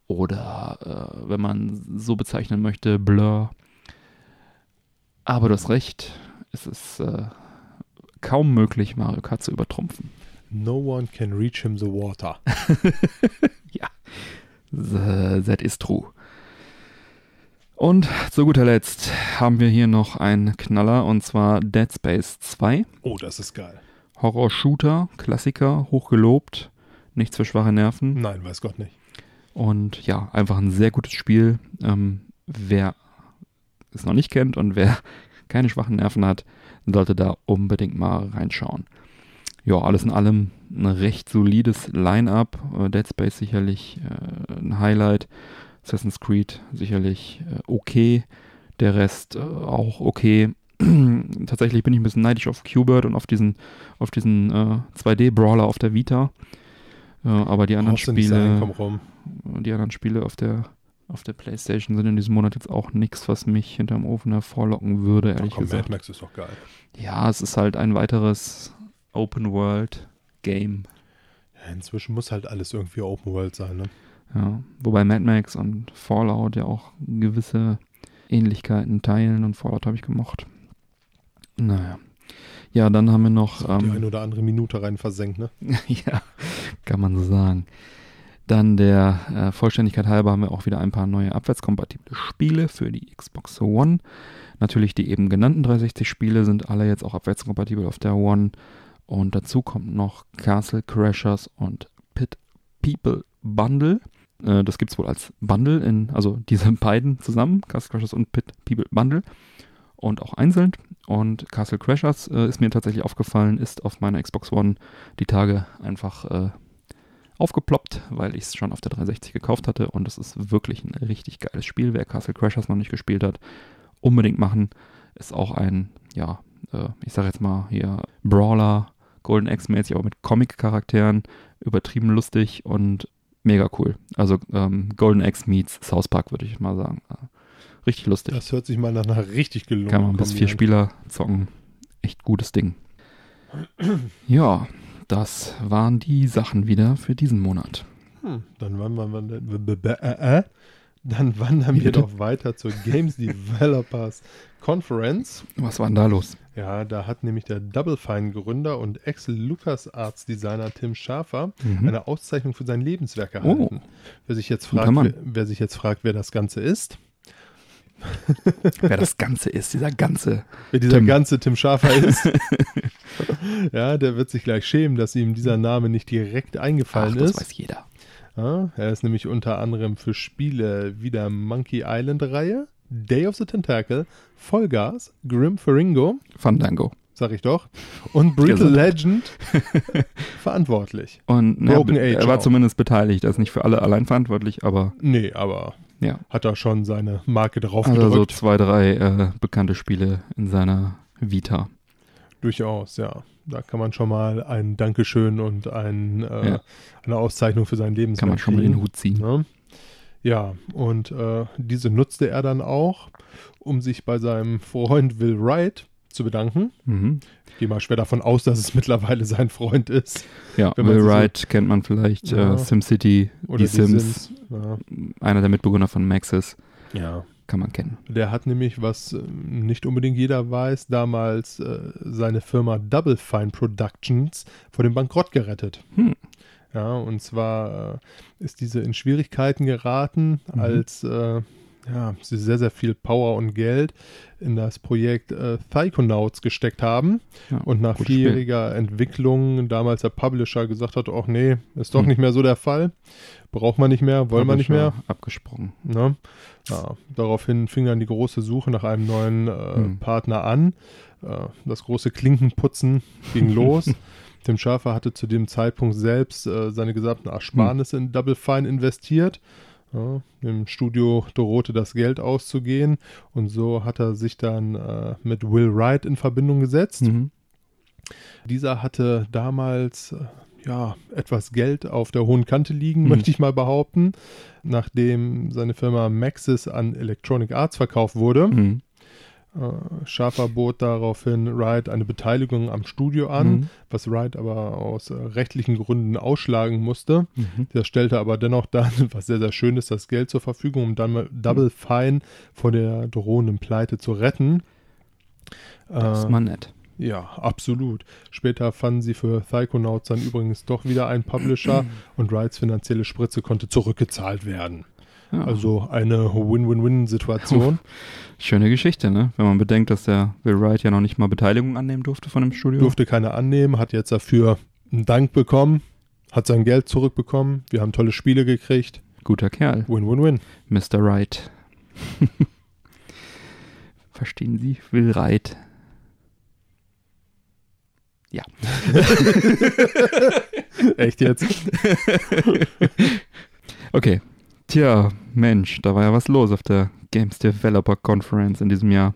Oder, äh, wenn man so bezeichnen möchte, Blur. Aber du hast recht, es ist äh, kaum möglich, Mario Kart zu übertrumpfen. No one can reach him the water. Th- That is true. Und zu guter Letzt haben wir hier noch einen Knaller und zwar Dead Space 2. Oh, das ist geil. Horror-Shooter, Klassiker, hochgelobt, nichts für schwache Nerven. Nein, weiß Gott nicht. Und ja, einfach ein sehr gutes Spiel. Ähm, wer es noch nicht kennt und wer keine schwachen Nerven hat, sollte da unbedingt mal reinschauen. Ja, alles in allem ein recht solides Line-up. Äh, Dead Space sicherlich äh, ein Highlight. Assassin's Creed sicherlich äh, okay. Der Rest äh, auch okay. Tatsächlich bin ich ein bisschen neidisch auf Qbert und auf diesen, auf diesen äh, 2D-Brawler auf der Vita. Äh, aber die anderen Spiele rum. die anderen Spiele auf der auf der Playstation sind in diesem Monat jetzt auch nichts, was mich hinterm Ofen hervorlocken würde, ehrlich Ach, komm, gesagt. Mad Max ist doch geil. Ja, es ist halt ein weiteres Open World Game. Ja, inzwischen muss halt alles irgendwie Open World sein, ne? Ja, wobei Mad Max und Fallout ja auch gewisse Ähnlichkeiten teilen und Fallout habe ich gemocht. Naja. Ja, dann haben wir noch. Die ähm, eine oder andere Minute rein versenkt, ne? ja, kann man so sagen. Dann der äh, Vollständigkeit halber haben wir auch wieder ein paar neue abwärtskompatible Spiele für die Xbox One. Natürlich die eben genannten 360-Spiele sind alle jetzt auch abwärtskompatibel auf der One. Und dazu kommt noch Castle Crashers und Pit People Bundle. Äh, das gibt es wohl als Bundle in, also diese beiden zusammen, Castle Crashers und Pit People Bundle. Und auch einzeln. Und Castle Crashers äh, ist mir tatsächlich aufgefallen, ist auf meiner Xbox One die Tage einfach äh, aufgeploppt, weil ich es schon auf der 360 gekauft hatte und es ist wirklich ein richtig geiles Spiel. Wer Castle Crashers noch nicht gespielt hat, unbedingt machen. Ist auch ein, ja, äh, ich sag jetzt mal hier Brawler, Golden Axe-mäßig, aber mit Comic-Charakteren, übertrieben lustig und mega cool. Also ähm, Golden Axe meets South Park, würde ich mal sagen. Äh, richtig lustig. Das hört sich mal nach einer richtig gelungen Kann man bis vier Spieler zocken. Echt gutes Ding. Ja, das waren die Sachen wieder für diesen Monat. Hm, dann wandern wir, b- äh, äh. dann wandern wir doch weiter zur Games Developers Conference. Was war denn da los? Ja, da hat nämlich der Double Fine Gründer und Ex-LucasArts Designer Tim Schafer Mhm. eine Auszeichnung für sein Lebenswerk erhalten. Wer sich jetzt fragt, wer, wer sich jetzt fragt, wer das Ganze ist, Wer das Ganze ist, dieser ganze. wer dieser Tim. ganze Tim Schafer ist, ja, der wird sich gleich schämen, dass ihm dieser Name nicht direkt Ach, eingefallen das ist. weiß jeder. Ja, er ist nämlich unter anderem für Spiele wie der Monkey Island-Reihe, Day of the Tentacle, Vollgas, Grim Faringo, Fandango. sag ich doch, und Brutal. Legend verantwortlich. Und Broken er Age war auch. zumindest beteiligt. Er ist nicht für alle allein verantwortlich, aber Nee, aber ja. hat er schon seine Marke drauf Also so gedrückt. zwei, drei äh, bekannte Spiele in seiner Vita. Durchaus, ja. Da kann man schon mal ein Dankeschön und ein, äh, Ja. eine Auszeichnung für sein Lebenswerk Kann man schon mal den. Hut ziehen. Ne? Ja, und äh, diese nutzte er dann auch, um sich bei seinem Freund Will Wright zu bedanken. Mhm. Ich gehe mal schwer davon aus, dass es mittlerweile sein Freund ist. Ja, Will sie so- Wright kennt man vielleicht, Ja. äh, SimCity, Oder die Sims, Ja. einer der Mitbegründer von Maxis, ja. kann man kennen. Der hat nämlich, was ähm, nicht unbedingt jeder weiß, damals äh, seine Firma Double Fine Productions vor dem Bankrott gerettet. Hm. Ja, und zwar äh, ist diese in Schwierigkeiten geraten, Mhm. als äh, ja, sie sehr, sehr viel Power und Geld in das Projekt äh, Psychonauts gesteckt haben. Ja, Und nach gutes Spiel. vierjähriger Entwicklung damals der Publisher gesagt hat, ach nee, ist doch Hm. nicht mehr so der Fall. Braucht man nicht mehr, wollen wir nicht mehr. Abgesprungen. Ne? Ja, daraufhin fing dann die große Suche nach einem neuen äh, Hm. Partner an. Äh, das große Klinkenputzen ging los. Tim Schafer hatte zu dem Zeitpunkt selbst äh, seine gesamten Ersparnisse in Double Fine investiert. Ja, Dem Studio drohte das Geld auszugehen und so hat er sich dann äh, mit Will Wright in Verbindung gesetzt. Mhm. Dieser hatte damals äh, ja etwas Geld auf der hohen Kante liegen, Mhm. möchte ich mal behaupten, nachdem seine Firma Maxis an Electronic Arts verkauft wurde. Mhm. Äh, Schafer bot daraufhin Wright eine Beteiligung am Studio an, Mhm. was Wright aber aus äh, rechtlichen Gründen ausschlagen musste. Mhm. Der stellte aber dennoch dann, was sehr, sehr schön ist, das Geld zur Verfügung, um dann mal Double Fine vor der drohenden Pleite zu retten. Das ist Äh, mal nett. ja, absolut. Später fanden sie für Psychonauts dann übrigens doch wieder einen Publisher und Wrights finanzielle Spritze konnte zurückgezahlt werden. Ja. Also eine Win-Win-Win-Situation. Schöne Geschichte, ne? Wenn man bedenkt, dass der Will Wright ja noch nicht mal Beteiligung annehmen durfte von dem Studio. Durfte keiner annehmen, hat jetzt dafür einen Dank bekommen, hat sein Geld zurückbekommen. Wir haben tolle Spiele gekriegt. Guter Kerl, Win-Win-Win. Mr. Wright. Verstehen Sie? Will Wright. Ja. Echt jetzt? Okay. Tja, Mensch, da war ja was los auf der Games Developer Conference in diesem Jahr.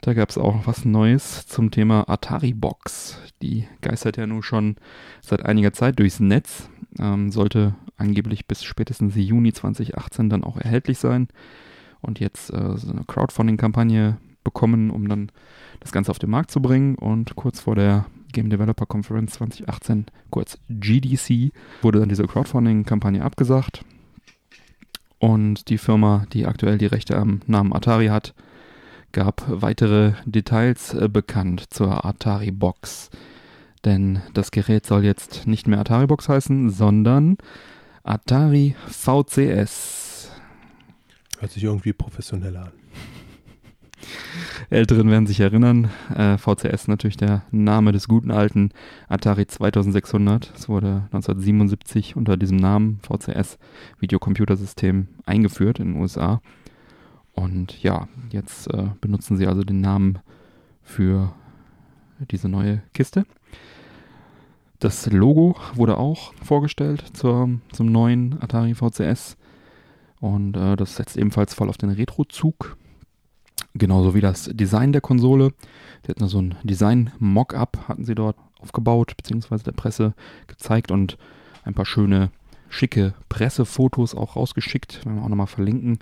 Da gab es auch was Neues zum Thema Atari Box. Die geistert ja nun schon seit einiger Zeit durchs Netz. Ähm, sollte angeblich bis spätestens Juni 2018 dann auch erhältlich sein. Und jetzt äh, so eine Crowdfunding-Kampagne bekommen, um dann das Ganze auf den Markt zu bringen. Und kurz vor der Game Developer Conference 2018, kurz GDC, wurde dann diese Crowdfunding-Kampagne abgesagt. Und die Firma, die aktuell die Rechte am Namen Atari hat, gab weitere Details äh, bekannt zur Atari Box. Denn das Gerät soll jetzt nicht mehr Atari Box heißen, sondern Atari VCS. Hört sich irgendwie professioneller an. Älteren werden sich erinnern, äh, VCS natürlich der Name des guten alten Atari 2600. Es wurde 1977 unter diesem Namen VCS Videocomputersystem eingeführt in den USA. Und ja, jetzt äh, benutzen sie also den Namen für diese neue Kiste. Das Logo wurde auch vorgestellt zur, zum neuen Atari VCS. Und äh, das setzt ebenfalls voll auf den Retro-Zug. Genauso wie das Design der Konsole. Sie hatten so ein Design-Mock-up, hatten sie dort aufgebaut, beziehungsweise der Presse gezeigt und ein paar schöne, schicke Pressefotos auch rausgeschickt, werden wir auch nochmal verlinken.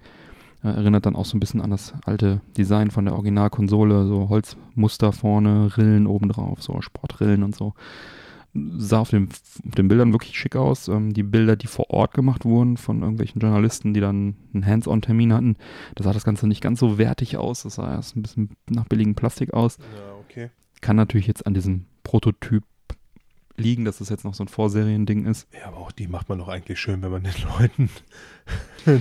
Äh, erinnert dann auch so ein bisschen an das alte Design von der Originalkonsole, so Holzmuster vorne, Rillen obendrauf, so Sportrillen und so. Sah auf, dem, auf den Bildern wirklich schick aus. Ähm, die Bilder, die vor Ort gemacht wurden von irgendwelchen Journalisten, die dann einen Hands-on-Termin hatten, da sah das Ganze nicht ganz so wertig aus. Das sah erst ein bisschen nach billigem Plastik aus. Ja, okay. Kann natürlich jetzt an diesem Prototyp liegen, dass es jetzt noch so ein Vorseriending ist. Ja, aber auch die macht man doch eigentlich schön, wenn man den Leuten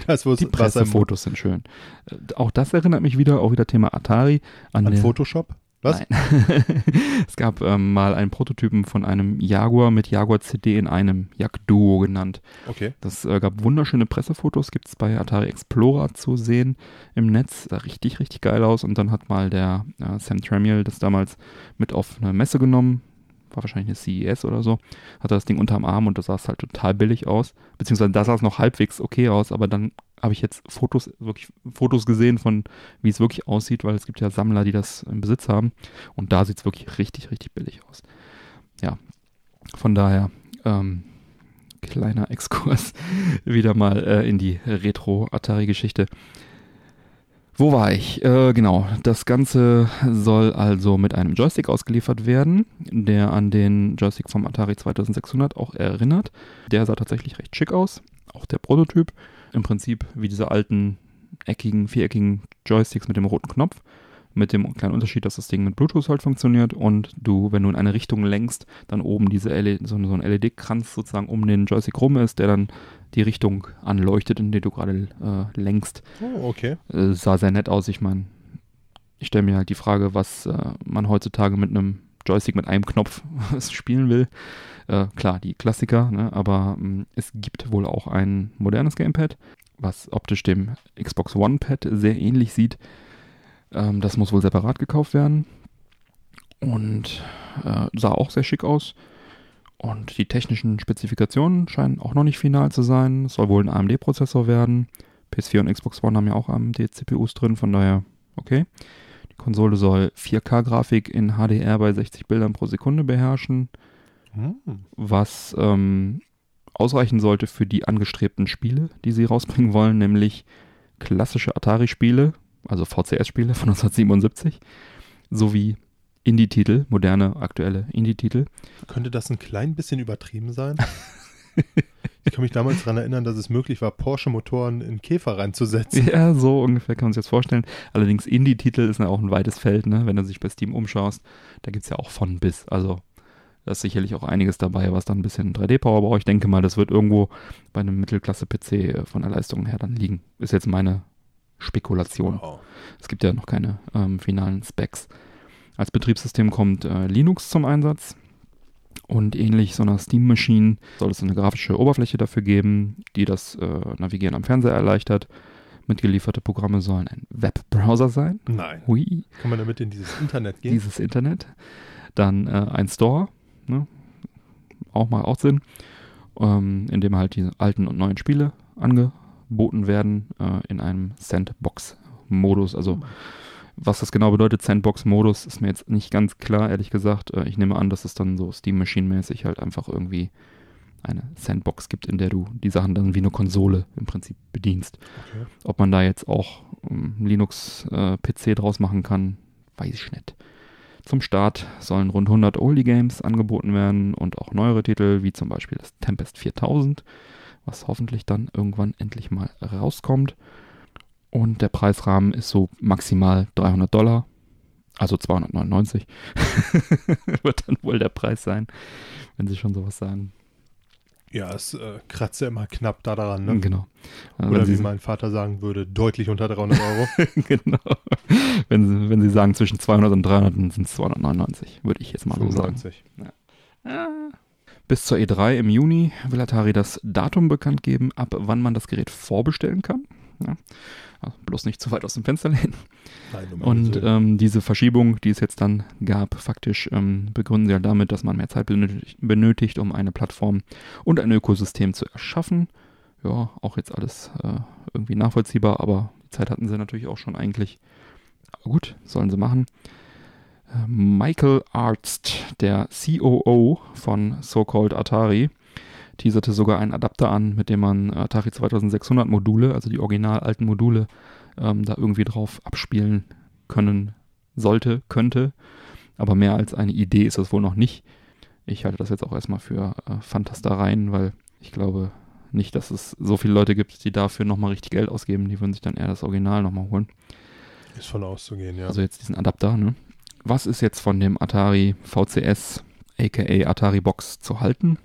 das, was Die Pressefotos sind schön. Äh, Auch das erinnert mich wieder, auch wieder Thema Atari. An, an Photoshop. Was? Es gab ähm, mal einen Prototypen von einem Jaguar mit Jaguar CD in einem Jag-Duo genannt. Okay. Das äh, gab wunderschöne Pressefotos, gibt es bei Atari Explorer zu sehen im Netz. Sah richtig, richtig geil aus. Und dann hat mal der äh, Sam Tramiel das damals mit auf eine Messe genommen. War wahrscheinlich eine CES oder so, hatte das Ding unterm Arm und das sah halt total billig aus. Beziehungsweise da sah es noch halbwegs okay aus, aber dann habe ich jetzt Fotos, wirklich Fotos gesehen von, wie es wirklich aussieht, weil es gibt ja Sammler, die das im Besitz haben. Und da sieht es wirklich richtig, richtig billig aus. Ja, von daher, ähm, kleiner Exkurs wieder mal äh, in die Retro-Atari-Geschichte. Wo war ich? Äh, genau, das Ganze soll also mit einem Joystick ausgeliefert werden, der an den Joystick vom Atari 2600 auch erinnert. Der sah tatsächlich recht schick aus, auch der Prototyp. Im Prinzip wie diese alten eckigen, viereckigen Joysticks mit dem roten Knopf mit dem kleinen Unterschied, dass das Ding mit Bluetooth halt funktioniert und du, wenn du in eine Richtung lenkst, dann oben diese LED, so, so ein LED-Kranz sozusagen um den Joystick rum ist, der dann die Richtung anleuchtet, in die du gerade äh, lenkst. Oh, okay. Äh, sah sehr nett aus. Ich meine, ich stelle mir halt die Frage, was äh, man heutzutage mit einem Joystick mit einem Knopf spielen will. Äh, klar, die Klassiker, ne? aber mh, mm, es gibt wohl auch ein modernes Gamepad, was optisch dem Xbox One Pad sehr ähnlich sieht. Ähm, das muss wohl separat gekauft werden. Und äh, sah auch sehr schick aus. Und die technischen Spezifikationen scheinen auch noch nicht final zu sein. Es soll wohl ein AMD-Prozessor werden. PS4 und Xbox One haben ja auch AMD-CPUs drin, von daher okay. Die Konsole soll 4K-Grafik in HDR bei 60 Bildern pro Sekunde beherrschen, hm. was ähm, ausreichen sollte für die angestrebten Spiele, die sie rausbringen wollen, nämlich klassische Atari-Spiele also VCS-Spiele von 1977, sowie Indie-Titel, moderne, aktuelle Indie-Titel. Könnte das ein klein bisschen übertrieben sein? ich kann mich damals daran erinnern, dass es möglich war, Porsche-Motoren in Käfer reinzusetzen. Ja, so ungefähr kann man sich das vorstellen. Allerdings Indie-Titel ist ja auch ein weites Feld, ne? wenn du sich bei Steam umschaust. Da gibt es ja auch von bis. Also da ist sicherlich auch einiges dabei, was dann ein bisschen 3D-Power braucht. Ich denke mal, das wird irgendwo bei einem Mittelklasse-PC äh, von der Leistung her dann liegen. Ist jetzt meine Spekulation. Wow. Es gibt ja noch keine ähm, finalen Specs. Als Betriebssystem kommt äh, Linux zum Einsatz. Und ähnlich so einer Steam Machine soll es eine grafische Oberfläche dafür geben, die das äh, Navigieren am Fernseher erleichtert. Mitgelieferte Programme sollen ein Webbrowser sein. Nein. Hui. Kann man damit in dieses Internet gehen? Dieses Internet. Dann äh, ein Store. Ne? Auch mal auch Sinn. Ähm, in dem halt die alten und neuen Spiele ange angeboten werden äh, in einem Sandbox-Modus. Also was das genau bedeutet, Sandbox-Modus, ist mir jetzt nicht ganz klar, ehrlich gesagt. Äh, ich nehme an, dass es dann so Steam Machine-mäßig halt einfach irgendwie eine Sandbox gibt, in der du die Sachen dann wie eine Konsole im Prinzip bedienst. Okay. Ob man da jetzt auch ähm, Linux-PC äh, draus machen kann, weiß ich nicht. Zum Start sollen rund 100 Oldie-Games angeboten werden und auch neuere Titel, wie zum Beispiel das Tempest 4000 was hoffentlich dann irgendwann endlich mal rauskommt. Und der Preisrahmen ist so maximal 300 Dollar, also 299 wird dann wohl der Preis sein, wenn sie schon sowas sagen. Ja, es äh, kratzt ja immer knapp da daran, ne? Genau. Also Oder wie mein Vater sagen würde, deutlich unter 300 Euro. genau. Wenn sie, wenn sie sagen zwischen 200 und 300, dann sind es 299, würde ich jetzt mal 95. so sagen. Ja. Ah. Bis zur E3 im Juni will Atari das Datum bekannt geben, ab wann man das Gerät vorbestellen kann. Ja, also bloß nicht zu weit aus dem Fenster lehnen. Nein, und ähm, diese Verschiebung, die es jetzt dann gab, faktisch ähm, begründen sie ja damit, dass man mehr Zeit benötigt, benötigt, um eine Plattform und ein Ökosystem zu erschaffen. Ja, auch jetzt alles äh, irgendwie nachvollziehbar, aber die Zeit hatten sie natürlich auch schon eigentlich. Aber gut, sollen sie machen. Michael Arzt, der COO von So-Called Atari, teaserte sogar einen Adapter an, mit dem man Atari 2600 Module, also die original alten Module, ähm, da irgendwie drauf abspielen können sollte, könnte. Aber mehr als eine Idee ist das wohl noch nicht. Ich halte das jetzt auch erstmal für äh, Fantastereien, weil ich glaube nicht, dass es so viele Leute gibt, die dafür nochmal richtig Geld ausgeben. Die würden sich dann eher das Original nochmal holen. Ist von auszugehen, ja. Also jetzt diesen Adapter, ne? was ist jetzt von dem Atari VCS, aka Atari Box, zu halten?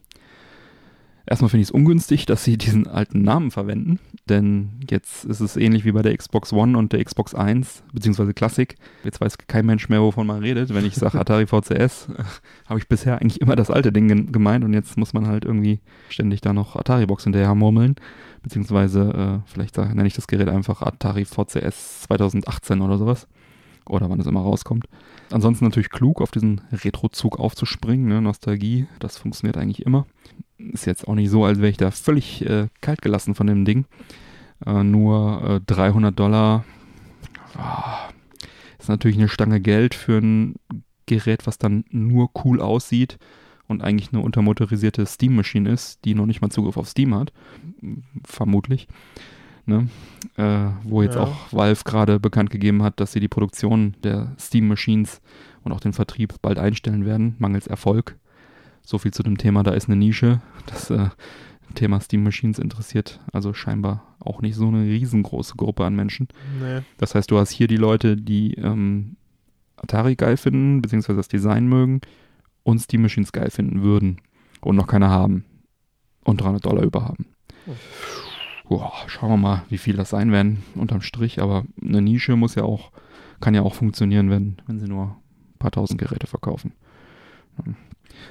Erstmal finde ich es ungünstig, dass sie diesen alten Namen verwenden, denn jetzt ist es ähnlich wie bei der Xbox One und der Xbox 1, beziehungsweise Classic. Jetzt weiß kein Mensch mehr, wovon man redet. Wenn ich sage Atari VCS, habe ich bisher eigentlich immer das alte Ding gemeint und jetzt muss man halt irgendwie ständig da noch Atari Box hinterher murmeln, beziehungsweise äh, vielleicht nenne ich das Gerät einfach Atari VCS 2018 oder sowas. Oder wann es immer rauskommt. Ansonsten natürlich klug, auf diesen Retro-Zug aufzuspringen. Ne? Nostalgie, das funktioniert eigentlich immer. Ist jetzt auch nicht so, als wäre ich da völlig äh, kalt gelassen von dem Ding. Äh, nur 300 Dollar. Oh, ist natürlich eine Stange Geld für ein Gerät, was dann nur cool aussieht und eigentlich eine untermotorisierte Steam-Maschine ist, die noch nicht mal Zugriff auf Steam hat. Vermutlich. Ne? Äh, wo jetzt ja. auch Valve gerade bekannt gegeben hat, dass sie die Produktion der Steam-Machines und auch den Vertrieb bald einstellen werden, mangels Erfolg. So viel zu dem Thema, da ist eine Nische. Das äh, Thema Steam Machines interessiert also scheinbar auch nicht so eine riesengroße Gruppe an Menschen. Nee. Das heißt, du hast hier die Leute, die ähm, Atari geil finden, beziehungsweise das Design mögen und Steam Machines geil finden würden und noch keine haben und 300 Dollar überhaben. Oh. Boah, schauen wir mal, wie viel das sein werden unterm Strich, aber eine Nische muss ja auch, kann ja auch funktionieren, wenn, wenn sie nur ein paar tausend Geräte verkaufen.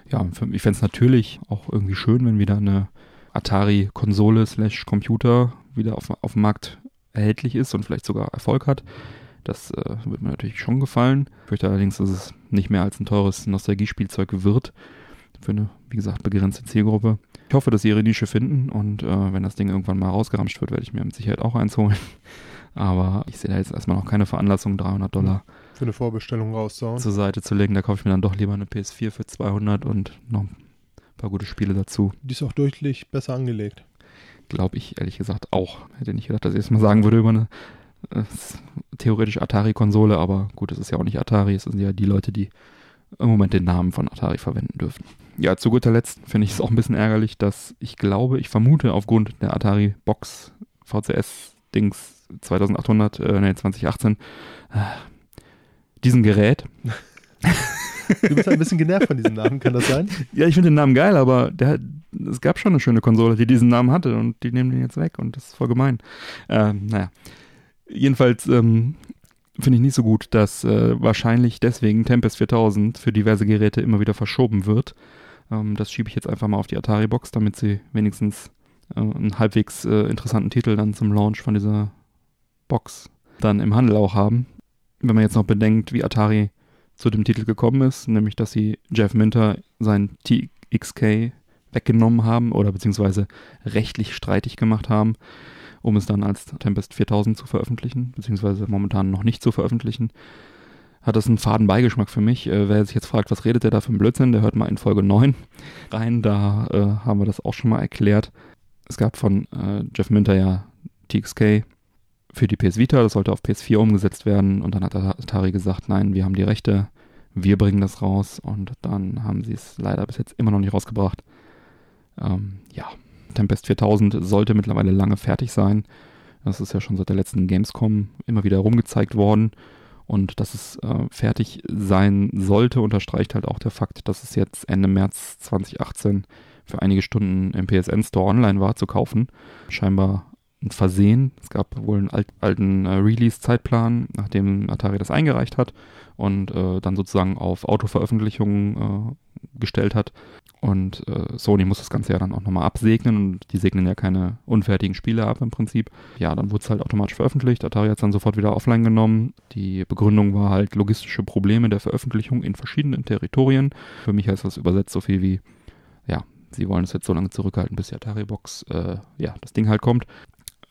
Ja, ich fände es natürlich auch irgendwie schön, wenn wieder eine Atari-Konsole slash Computer wieder auf, auf dem Markt erhältlich ist und vielleicht sogar Erfolg hat. Das äh, wird mir natürlich schon gefallen. Ich fürchte allerdings, dass es nicht mehr als ein teures Nostalgiespielzeug wird. Für eine, wie gesagt, begrenzte Zielgruppe. Ich hoffe, dass sie ihre Nische finden und äh, wenn das Ding irgendwann mal rausgeramscht wird, werde ich mir mit Sicherheit auch eins holen. Aber ich sehe da jetzt erstmal noch keine Veranlassung, 300 Dollar für eine Vorbestellung rauszuhauen. zur Seite zu legen. Da kaufe ich mir dann doch lieber eine PS4 für 200 und noch ein paar gute Spiele dazu. Die ist auch deutlich besser angelegt. Glaube ich ehrlich gesagt auch. Hätte nicht gedacht, dass ich es mal sagen würde über eine äh, theoretisch Atari-Konsole, aber gut, es ist ja auch nicht Atari, es sind ja die Leute, die im Moment den Namen von Atari verwenden dürfen. Ja, zu guter Letzt finde ich es auch ein bisschen ärgerlich, dass ich glaube, ich vermute aufgrund der Atari Box VCS Dings 2800, äh, nee, 2018, äh, diesen Gerät. Du bist ein bisschen genervt von diesem Namen, kann das sein? Ja, ich finde den Namen geil, aber der, es gab schon eine schöne Konsole, die diesen Namen hatte und die nehmen den jetzt weg und das ist voll gemein. Äh, naja. Jedenfalls ähm, finde ich nicht so gut, dass äh, wahrscheinlich deswegen Tempest 4000 für diverse Geräte immer wieder verschoben wird. Ähm, das schiebe ich jetzt einfach mal auf die Atari-Box, damit sie wenigstens äh, einen halbwegs äh, interessanten Titel dann zum Launch von dieser Box dann im Handel auch haben. Wenn man jetzt noch bedenkt, wie Atari zu dem Titel gekommen ist, nämlich dass sie Jeff Minter sein TXK weggenommen haben oder beziehungsweise rechtlich streitig gemacht haben um es dann als Tempest 4000 zu veröffentlichen, beziehungsweise momentan noch nicht zu veröffentlichen. Hat das einen faden Beigeschmack für mich. Äh, wer sich jetzt fragt, was redet der da für ein Blödsinn, der hört mal in Folge 9 rein. Da äh, haben wir das auch schon mal erklärt. Es gab von äh, Jeff Minter ja TXK für die PS Vita, das sollte auf PS4 umgesetzt werden und dann hat Atari gesagt, nein, wir haben die Rechte, wir bringen das raus und dann haben sie es leider bis jetzt immer noch nicht rausgebracht. Ähm, ja, Tempest 4000 sollte mittlerweile lange fertig sein. Das ist ja schon seit der letzten Gamescom immer wieder rumgezeigt worden. Und dass es äh, fertig sein sollte, unterstreicht halt auch der Fakt, dass es jetzt Ende März 2018 für einige Stunden im PSN Store online war zu kaufen. Scheinbar ein Versehen. Es gab wohl einen alt, alten äh, Release-Zeitplan, nachdem Atari das eingereicht hat und äh, dann sozusagen auf Autoveröffentlichung äh, gestellt hat. Und äh, Sony muss das Ganze ja dann auch nochmal absegnen und die segnen ja keine unfertigen Spiele ab im Prinzip. Ja, dann wurde es halt automatisch veröffentlicht. Atari hat es dann sofort wieder offline genommen. Die Begründung war halt logistische Probleme der Veröffentlichung in verschiedenen Territorien. Für mich heißt das übersetzt so viel wie, ja, sie wollen es jetzt so lange zurückhalten, bis die Atari-Box, äh, ja, das Ding halt kommt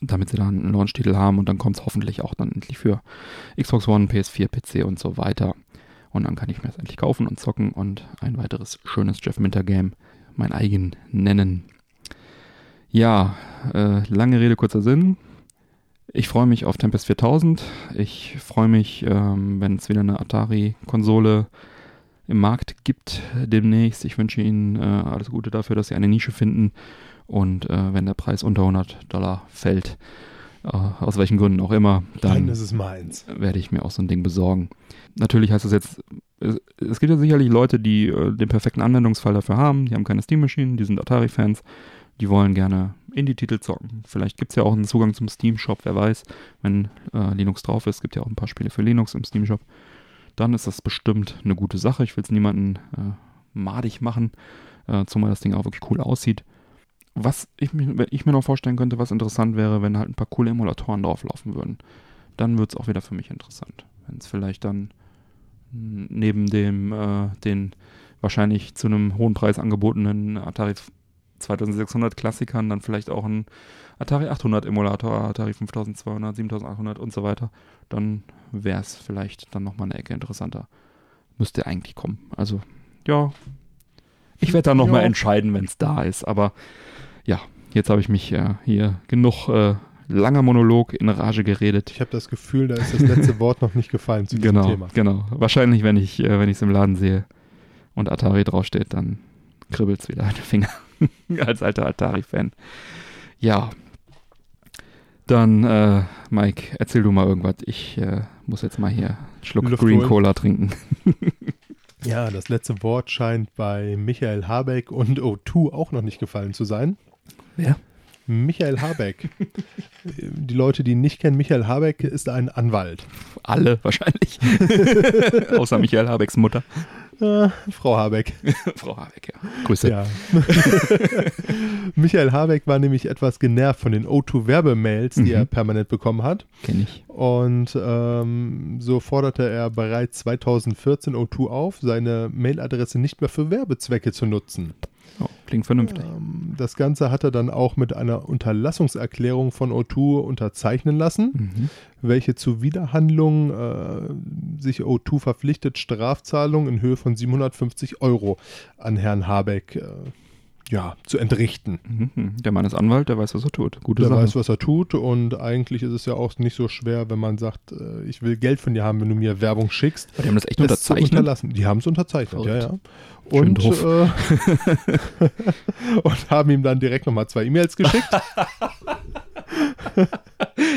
damit sie dann einen Launch-Titel haben und dann kommt es hoffentlich auch dann endlich für Xbox One, PS4, PC und so weiter. Und dann kann ich mir das endlich kaufen und zocken und ein weiteres schönes Jeff Minter Game mein eigen nennen. Ja, äh, lange Rede, kurzer Sinn. Ich freue mich auf Tempest 4000. Ich freue mich, ähm, wenn es wieder eine Atari-Konsole im Markt gibt demnächst. Ich wünsche Ihnen äh, alles Gute dafür, dass Sie eine Nische finden. Und äh, wenn der Preis unter 100 Dollar fällt, aus welchen Gründen auch immer, dann werde ich mir auch so ein Ding besorgen. Natürlich heißt das jetzt, es, es gibt ja sicherlich Leute, die äh, den perfekten Anwendungsfall dafür haben, die haben keine Steam-Maschinen, die sind Atari-Fans, die wollen gerne Indie-Titel zocken. Vielleicht gibt es ja auch einen Zugang zum Steam-Shop, wer weiß, wenn äh, Linux drauf ist, gibt ja auch ein paar Spiele für Linux im Steam-Shop. Dann ist das bestimmt eine gute Sache. Ich will es niemanden äh, madig machen, äh, zumal das Ding auch wirklich cool aussieht. Was ich, ich mir noch vorstellen könnte, was interessant wäre, wenn halt ein paar coole Emulatoren drauflaufen würden. Dann wird es auch wieder für mich interessant. Wenn es vielleicht dann neben dem äh, den wahrscheinlich zu einem hohen Preis angebotenen Atari 2600 Klassikern dann vielleicht auch ein Atari 800 Emulator, Atari 5200, 7800 und so weiter, dann wäre es vielleicht dann nochmal eine Ecke interessanter. Müsste eigentlich kommen. Also, ja. Ich werde dann nochmal entscheiden, wenn es da ist. Aber ja, jetzt habe ich mich äh, hier genug äh, langer Monolog in Rage geredet. Ich habe das Gefühl, da ist das letzte Wort noch nicht gefallen zu diesem Genau, Thema. genau. Wahrscheinlich, wenn ich äh, wenn ich es im Laden sehe und Atari draufsteht, dann kribbelt es wieder an den Finger. Als alter Atari-Fan. Ja. Dann, äh, Mike, erzähl du mal irgendwas. Ich äh, muss jetzt mal hier einen Schluck Luft Green holen. Cola trinken. Ja, das letzte Wort scheint bei Michael Habeck und O2 auch noch nicht gefallen zu sein. Wer? Michael Habeck. die Leute, die ihn nicht kennen, Michael Habeck ist ein Anwalt. Alle wahrscheinlich. Außer Michael Habecks Mutter. Äh, Frau Habeck. Frau Habeck, ja. Grüße. Ja. Michael Habeck war nämlich etwas genervt von den O2-Werbemails, die Mhm. er permanent bekommen hat. Kenn ich. Und ähm, so forderte er bereits 2014 O2 auf, seine Mailadresse nicht mehr für Werbezwecke zu nutzen. Oh, klingt vernünftig. Ähm, das Ganze hat er dann auch mit einer Unterlassungserklärung von O2 unterzeichnen lassen, Mhm. welche zu Widerhandlung äh, sich O2 verpflichtet, Strafzahlungen in Höhe von 750 Euro an Herrn Habeck äh, ja, zu entrichten. Mhm. Der Mann ist Anwalt, der weiß, was er tut. Gute Der Sache. weiß, was er tut und eigentlich ist es ja auch nicht so schwer, wenn man sagt, äh, ich will Geld von dir haben, wenn du mir Werbung schickst. Aber die haben das echt zu unterzeichnet. unterlassen. Die haben es unterzeichnet, ja, ja. Und, äh, und haben ihm dann direkt nochmal zwei E-Mails geschickt.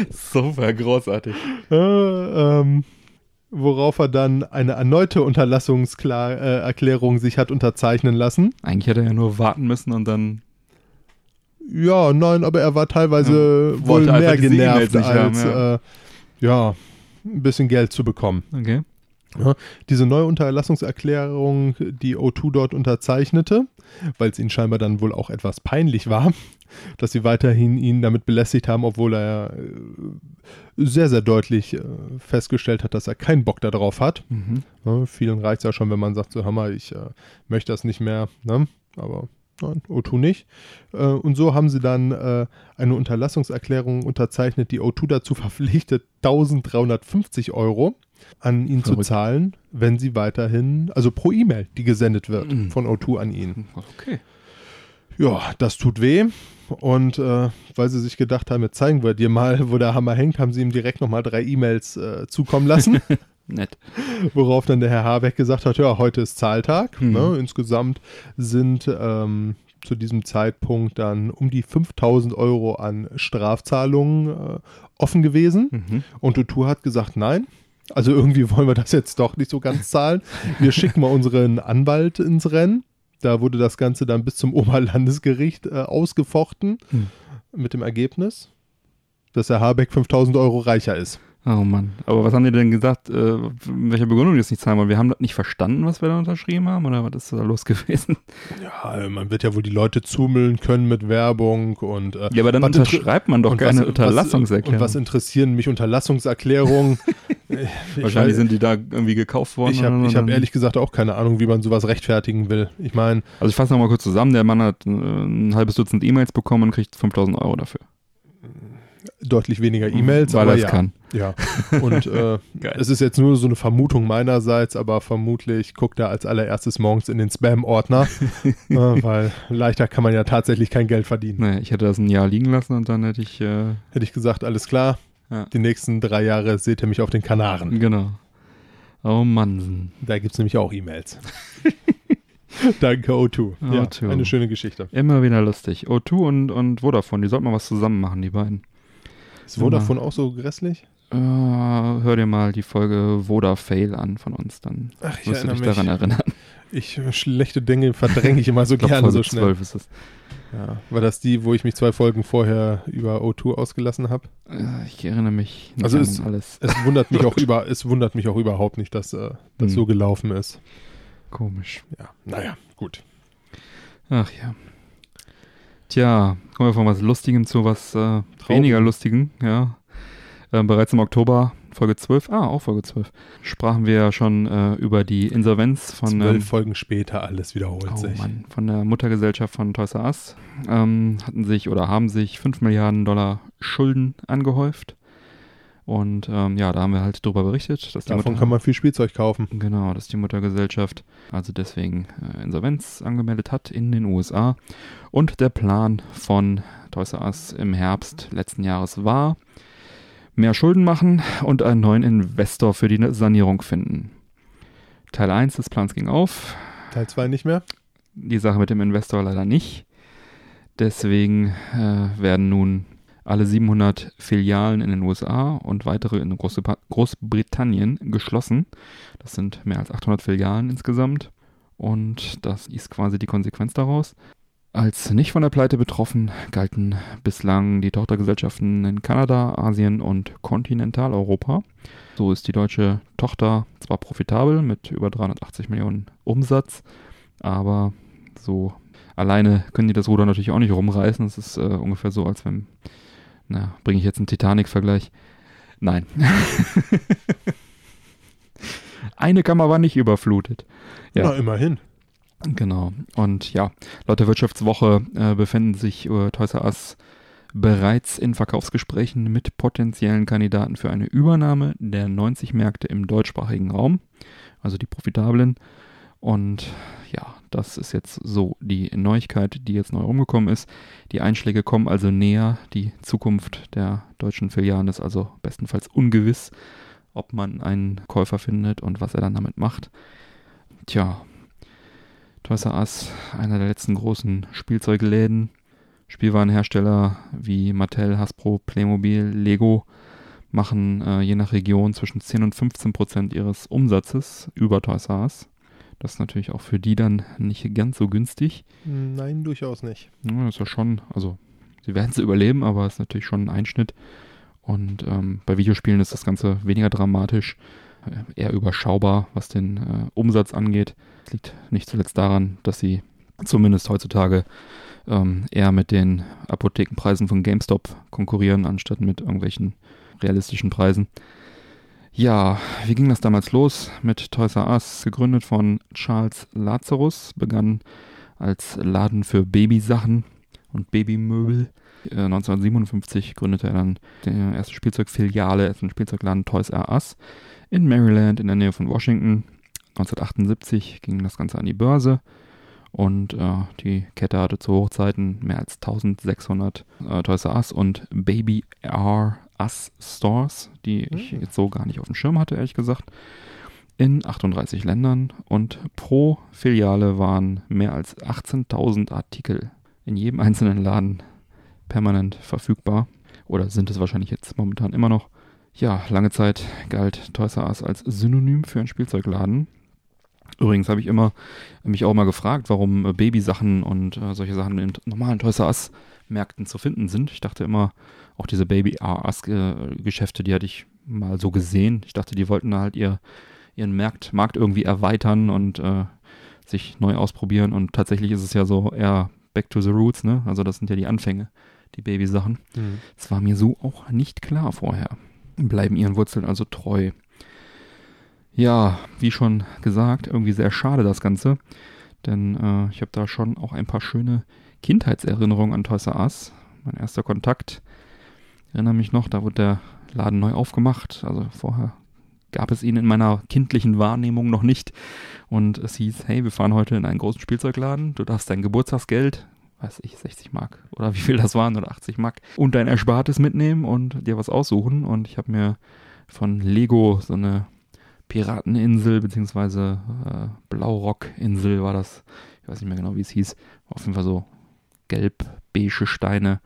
Super großartig. äh, ähm, worauf er dann eine erneute Unterlassungserklärung sich hat unterzeichnen lassen. Eigentlich hätte er ja nur warten müssen und dann. Ja, nein, aber er war teilweise Ja, wohl mehr genervt, haben, als ja. Äh, ja, ein bisschen Geld zu bekommen. Okay. Diese neue Unterlassungserklärung, die O2 dort unterzeichnete, weil es ihnen scheinbar dann wohl auch etwas peinlich war, dass sie weiterhin ihn damit belästigt haben, obwohl er äh, sehr, sehr deutlich äh, festgestellt hat, dass er keinen Bock darauf hat. Mhm. Ne, vielen reicht es ja schon, wenn man sagt, so Hammer, ich äh, möchte das nicht mehr, ne? aber nein, O2 nicht. Äh, und so haben sie dann äh, eine Unterlassungserklärung unterzeichnet, die O2 dazu verpflichtet, 1350 Euro an ihn zu Verrückt. zahlen, wenn sie weiterhin, also pro E-Mail, die gesendet wird Mhm. von O2 an ihn. Okay. Ja, das tut weh. Und äh, weil sie sich gedacht haben, jetzt zeigen wir dir mal, wo der Hammer hängt, haben sie ihm direkt nochmal drei E-Mails äh, zukommen lassen. Nett. Worauf dann der Herr Habeck gesagt hat, ja, heute ist Zahltag. Mhm. Ne? Insgesamt sind ähm, zu diesem Zeitpunkt dann um die 5000 Euro an Strafzahlungen äh, offen gewesen. Mhm. Und Tutu hat gesagt, nein. Also irgendwie wollen wir das jetzt doch nicht so ganz zahlen. Wir schicken mal unseren Anwalt ins Rennen. Da wurde das Ganze dann bis zum Oberlandesgericht äh, ausgefochten Hm. mit dem Ergebnis, dass der Habeck 5000 Euro reicher ist. Oh Mann. Aber was haben die denn gesagt, äh, welcher Begründung die das nicht zahlen wollen? Wir haben das nicht verstanden, was wir da unterschrieben haben? Oder was ist da los gewesen? Ja, man wird ja wohl die Leute zumüllen können mit Werbung und äh, Ja, aber dann unterschreibt man doch keine was- Unterlassungserklärung. Was, und was interessieren mich Unterlassungserklärungen? Ich Wahrscheinlich weiß- sind die da irgendwie gekauft worden. Ich habe ich hab ehrlich gesagt auch keine Ahnung, wie man sowas rechtfertigen will. Ich meine, Also ich fasse nochmal kurz zusammen. Der Mann hat äh, ein halbes Dutzend E-Mails bekommen und kriegt 5000 Euro dafür. deutlich weniger E-Mails, Weil aber er es ja. kann. Ja, und äh, es ist jetzt nur so eine Vermutung meinerseits, aber vermutlich guckt er als allererstes morgens in den Spam-Ordner, äh, weil leichter kann man ja tatsächlich kein Geld verdienen. Naja, ich hätte das ein Jahr liegen lassen und dann hätte ich, äh, Hätte ich gesagt, alles klar, Ja. die nächsten drei Jahre seht ihr mich auf den Kanaren. genau. Oh Mann. Da gibt es nämlich auch E-Mails. Danke, O2. Ja, O2. eine schöne Geschichte. Immer wieder lustig. O2 und, und Vodafone, die sollten mal was zusammen machen, die beiden. Ist Vodafone auch so grässlich? Äh, hör dir mal die Folge Voda-Fail an von uns, dann Ach, ich wirst du dich mich. daran erinnern. Ich äh, schlechte Dinge verdränge ich immer so Ich glaub, gerne Folge so schnell. 12 ist es. Ja. War das die, wo ich mich zwei Folgen vorher über O2 ausgelassen habe? Äh, ich erinnere mich nicht Also an es- alles. Es wundert mich auch über, es wundert mich auch überhaupt nicht, dass äh, das Hm. so gelaufen ist. Komisch. Ja, naja, gut. Ach ja. Tja, kommen wir von was Lustigem zu was äh, weniger Lustigem, ja. Ähm, bereits im Oktober Folge 12, ah, auch Folge 12, sprachen wir ja schon äh, über die Insolvenz von. Zwölf ähm, Folgen später, alles wiederholt oh sich. Mann, von der Muttergesellschaft von Toys R Us. Ähm, hatten sich oder haben sich 5 Milliarden Dollar Schulden angehäuft. Und ähm, ja, da haben wir halt drüber berichtet, dass die Davon Mutter, kann man viel Spielzeug kaufen. Genau, dass die Muttergesellschaft also deswegen äh, Insolvenz angemeldet hat in den USA. Und der Plan von Toys R Us im Herbst letzten Jahres war, mehr Schulden machen und einen neuen Investor für die Sanierung finden. Teil 1 des Plans ging auf, Teil 2 nicht mehr. die Sache mit dem Investor leider nicht. Deswegen äh, werden nun alle 700 Filialen in den USA und weitere in Große- Großbritannien geschlossen. Das sind mehr als 800 Filialen insgesamt. Und das ist quasi die Konsequenz daraus. Als nicht von der Pleite betroffen galten bislang die Tochtergesellschaften in Kanada, Asien und Kontinentaleuropa. So ist die deutsche Tochter zwar profitabel mit über 380 Millionen Umsatz, aber so alleine können die das Ruder natürlich auch nicht rumreißen. Es ist äh, ungefähr so, als wenn, na, bringe ich jetzt einen Titanic-Vergleich? Nein. Eine Kammer war nicht überflutet. Ja. Na, immerhin. Genau. Und ja, laut der Wirtschaftswoche äh, befinden sich äh, Toys R Us bereits in Verkaufsgesprächen mit potenziellen Kandidaten für eine Übernahme der 90 Märkte im deutschsprachigen Raum, also die profitablen. Und ja, das ist jetzt so die Neuigkeit, die jetzt neu rumgekommen ist. Die Einschläge kommen also näher. Die Zukunft der deutschen Filialen ist also bestenfalls ungewiss, ob man einen Käufer findet und was er dann damit macht. Tja, Toys R Us, einer der letzten großen Spielzeugläden. Spielwarenhersteller wie Mattel, Hasbro, Playmobil, Lego machen äh, je nach Region zwischen 10 und 15 Prozent ihres Umsatzes über Toys R Us. Das ist natürlich auch für die dann nicht ganz so günstig. Nein, durchaus nicht. Ja, ist ja schon, also sie werden es überleben, aber es ist natürlich schon ein Einschnitt. Und ähm, bei Videospielen ist das Ganze weniger dramatisch, äh, eher überschaubar, was den äh, Umsatz angeht. Das liegt nicht zuletzt daran, dass sie zumindest heutzutage ähm, eher mit den Apothekenpreisen von GameStop konkurrieren, anstatt mit irgendwelchen realistischen Preisen. Ja, wie ging das damals los mit Toys R Us? Gegründet von Charles Lazarus, begann als Laden für Babysachen und Babymöbel. Äh, 1957 gründete er dann die erste Spielzeugfiliale, ersten Spielzeugladen Toys R Us in Maryland in der Nähe von Washington. 1978 ging das Ganze an die Börse und äh, die Kette hatte zu Hochzeiten mehr als 1600 äh, Toys R Us und Baby R Us Stores, die ich Mhm. jetzt so gar nicht auf dem Schirm hatte, ehrlich gesagt, in 38 Ländern und pro Filiale waren mehr als 18.000 Artikel in jedem einzelnen Laden permanent verfügbar oder sind es wahrscheinlich jetzt momentan immer noch. Ja, lange Zeit galt Toys R Us als Synonym für einen Spielzeugladen. Übrigens habe ich immer mich auch mal gefragt, warum äh, Babysachen und äh, solche Sachen in normalen Toys R Us Märkten zu finden sind. Ich dachte immer, auch diese Baby R Us Geschäfte, die hatte ich mal so gesehen. Ich dachte, die wollten da halt ihr, ihren Markt, Markt irgendwie erweitern und äh, sich neu ausprobieren. Und tatsächlich ist es ja so eher back to the roots, ne? Also das sind ja die Anfänge, die Babysachen. Mhm. Das war mir so auch nicht klar vorher. Bleiben ihren Wurzeln also treu. Ja, wie schon gesagt, irgendwie sehr schade das Ganze. Denn äh, ich habe da schon auch ein paar schöne Kindheitserinnerungen an Toys R Us. Mein erster Kontakt, ich erinnere mich noch, da wurde der Laden neu aufgemacht. Also vorher gab es ihn in meiner kindlichen Wahrnehmung noch nicht. Und es hieß, hey, wir fahren heute in einen großen Spielzeugladen. Du darfst dein Geburtstagsgeld, weiß ich, 60 Mark oder wie viel das waren oder 80 Mark und dein Erspartes mitnehmen und dir was aussuchen. Und ich habe mir von Lego so eine Pirateninsel beziehungsweise äh, Blaurockinsel war das. Ich weiß nicht mehr genau, wie es hieß. War auf jeden Fall so gelb-beige Steine.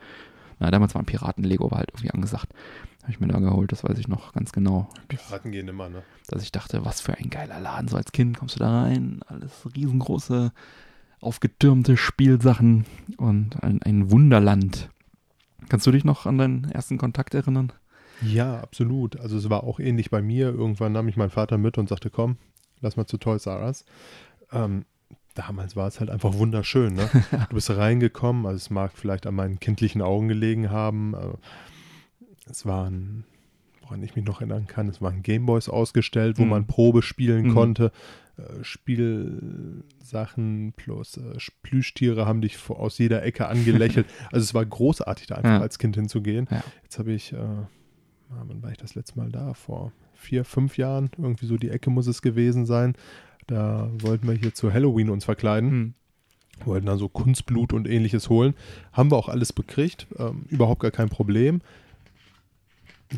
Na, damals waren Piraten-Lego, halt irgendwie angesagt. Habe ich mir da geholt, das weiß ich noch ganz genau. Piraten gehen immer, ne? Dass ich dachte, was für ein geiler Laden. So als Kind kommst du da rein, alles riesengroße, aufgetürmte Spielsachen und ein, ein Wunderland. Kannst du dich noch an deinen ersten Kontakt erinnern? Ja, absolut. Also es war auch ähnlich bei mir. Irgendwann nahm ich meinen Vater mit und sagte, komm, lass mal zu Toys R Us. Ähm, damals war es halt einfach wunderschön. Ne? Du bist reingekommen, also es mag vielleicht an meinen kindlichen Augen gelegen haben. Es waren woran ich mich noch erinnern kann, es waren Gameboys ausgestellt, wo Mhm. man Probe spielen Mhm. konnte. Äh, Spielsachen plus äh, Plüschtiere haben dich aus jeder Ecke angelächelt. also es war großartig, da einfach Ja. als Kind hinzugehen. Ja. Jetzt habe ich, äh, wann war ich das letzte Mal da? Vor vier, fünf Jahren, irgendwie so die Ecke muss es gewesen sein. Da wollten wir hier zu Halloween uns verkleiden Hm. wollten dann so Kunstblut und ähnliches holen. Haben wir auch alles bekriegt, ähm, überhaupt gar kein Problem.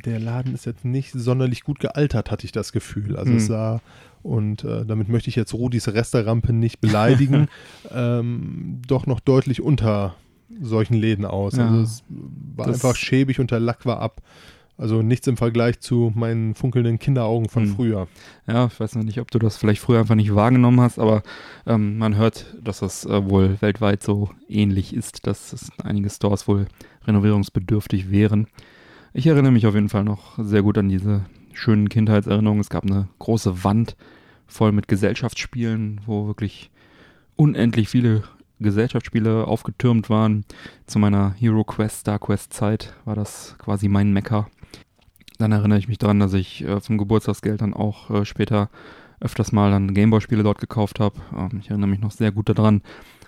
Der Laden ist jetzt nicht sonderlich gut gealtert, hatte ich das Gefühl. Also Hm. es sah, und äh, damit möchte ich jetzt Rudis Resterampe nicht beleidigen, ähm, doch noch deutlich unter solchen Läden aus. Ja, also es war das- einfach schäbig und der Lack war ab. Also nichts im Vergleich zu meinen funkelnden Kinderaugen von Hm. früher. Ja, ich weiß noch nicht, ob du das vielleicht früher einfach nicht wahrgenommen hast, aber ähm, man hört, dass das äh, wohl weltweit so ähnlich ist, dass es einige Stores wohl renovierungsbedürftig wären. Ich erinnere mich auf jeden Fall noch sehr gut an diese schönen Kindheitserinnerungen. Es gab eine große Wand voll mit Gesellschaftsspielen, wo wirklich unendlich viele Gesellschaftsspiele aufgetürmt waren. Zu meiner Hero Quest, Star Quest Zeit war das quasi mein Mecker. Dann erinnere ich mich daran, dass ich äh, zum Geburtstagsgeld dann auch äh, später öfters mal dann Gameboy-Spiele dort gekauft habe. Ähm, ich erinnere mich noch sehr gut daran.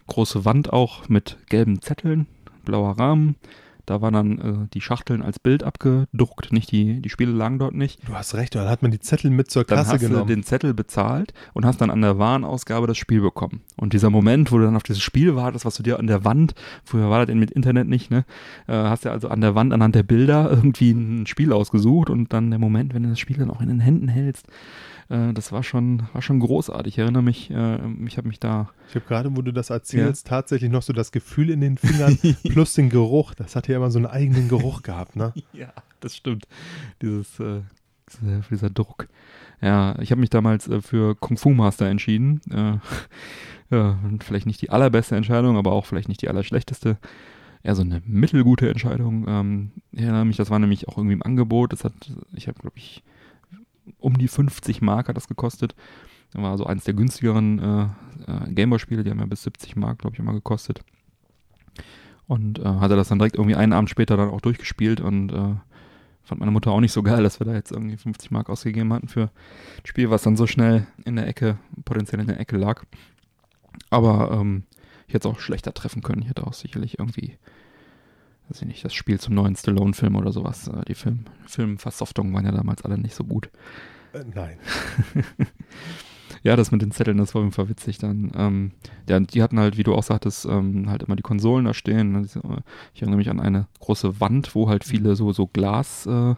Große Wand auch mit gelben Zetteln, blauer Rahmen. Da waren dann äh, die Schachteln als Bild abgedruckt, nicht die, die Spiele lagen dort nicht. Du hast recht, dann hat man die Zettel mit zur Dann Kasse hast genommen. du den Zettel bezahlt und hast dann an der Warenausgabe das Spiel bekommen. Und dieser Moment, wo du dann auf dieses Spiel wartest, was du dir an der Wand, früher war das denn mit Internet nicht, ne? Äh, hast du also an der Wand anhand der Bilder irgendwie ein Spiel ausgesucht und dann der Moment, wenn du das Spiel dann auch in den Händen hältst, äh, das war schon, war schon großartig. Ich erinnere mich, äh, ich habe mich da Ich habe gerade, wo du das erzählst, tatsächlich noch so das Gefühl in den Fingern plus den Geruch. Das hat ja immer so einen eigenen Geruch gehabt, ne? Ja, das stimmt. Dieses, äh, dieser, Druck. Ja, ich habe mich damals äh, für Kung Fu Master entschieden. Äh, ja, vielleicht nicht die allerbeste Entscheidung, aber auch vielleicht nicht die allerschlechteste. Eher so eine mittelgute Entscheidung. Ähm, ich erinnere mich, das war nämlich auch irgendwie im Angebot. Das hat, ich habe, glaube ich, um die 50 Mark hat das gekostet. Das war so eines der günstigeren äh, äh, Gameboy-Spiele, die haben ja bis 70 Mark, glaube ich, immer gekostet. Und äh, hatte das dann direkt irgendwie einen Abend später dann auch durchgespielt und äh, fand meine Mutter auch nicht so geil, dass wir da jetzt irgendwie 50 Mark ausgegeben hatten für ein Spiel, was dann so schnell in der Ecke, potenziell in der Ecke lag. Aber ähm, ich hätte es auch schlechter treffen können. Ich hätte auch sicherlich irgendwie, weiß ich nicht, das Spiel zum neuen Stallone-Film oder sowas. Äh, die Film, Filmversoftungen waren ja damals alle nicht so gut. Äh, nein. Ja, das mit den Zetteln, das war auf jeden Fall witzig dann. Ähm, ja, die hatten halt, wie du auch sagtest, ähm, halt immer die Konsolen da stehen. ne, äh, Ich erinnere mich an eine große Wand, wo halt viele so, so Glas, äh, äh,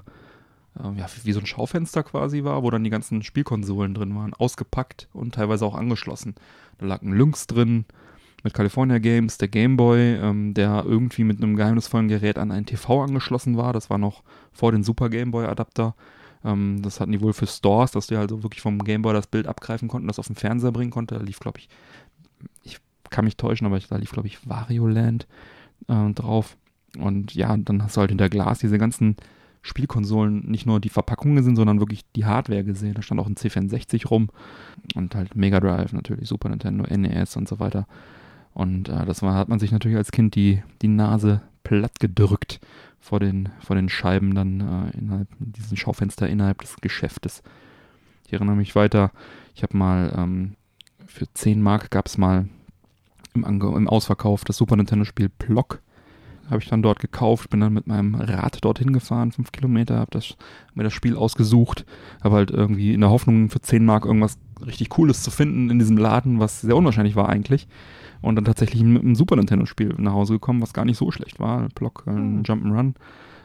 ja, wie so ein Schaufenster quasi war, wo dann die ganzen Spielkonsolen drin waren, ausgepackt und teilweise auch angeschlossen. Da lag ein Lynx drin mit California Games, der Game Boy, ähm, der irgendwie mit einem geheimnisvollen Gerät an einen TV angeschlossen war. Das war noch vor den Super Game Boy Adapter. Ähm, das hatten die wohl für Stores, dass die also wirklich vom Gameboy das Bild abgreifen konnten, das auf den Fernseher bringen konnte. Da lief, glaube ich, ich kann mich täuschen, aber da lief, glaube ich, Wario Land äh, drauf. Und ja, dann hast du halt hinter Glas diese ganzen Spielkonsolen, nicht nur die Verpackungen sind, sondern wirklich die Hardware gesehen. Da stand auch ein C64 rum und halt Mega Drive natürlich, Super Nintendo, NES und so weiter. Und äh, das war, hat man sich natürlich als Kind die, die Nase platt gedrückt vor den, vor den Scheiben dann äh, innerhalb diesen Schaufenster innerhalb des Geschäftes. Ich erinnere mich weiter, ich habe mal ähm, für 10 Mark gab es mal im, Ange im Ausverkauf das Super Nintendo-Spiel Plock. Habe ich dann dort gekauft, bin dann mit meinem Rad dorthin gefahren, 5 Kilometer, habe das, mir das Spiel ausgesucht, habe halt irgendwie in der Hoffnung für 10 Mark irgendwas richtig Cooles zu finden in diesem Laden, was sehr unwahrscheinlich war eigentlich. Und dann tatsächlich mit einem Super Nintendo-Spiel nach Hause gekommen, was gar nicht so schlecht war. Block, ein Jump'n'Run,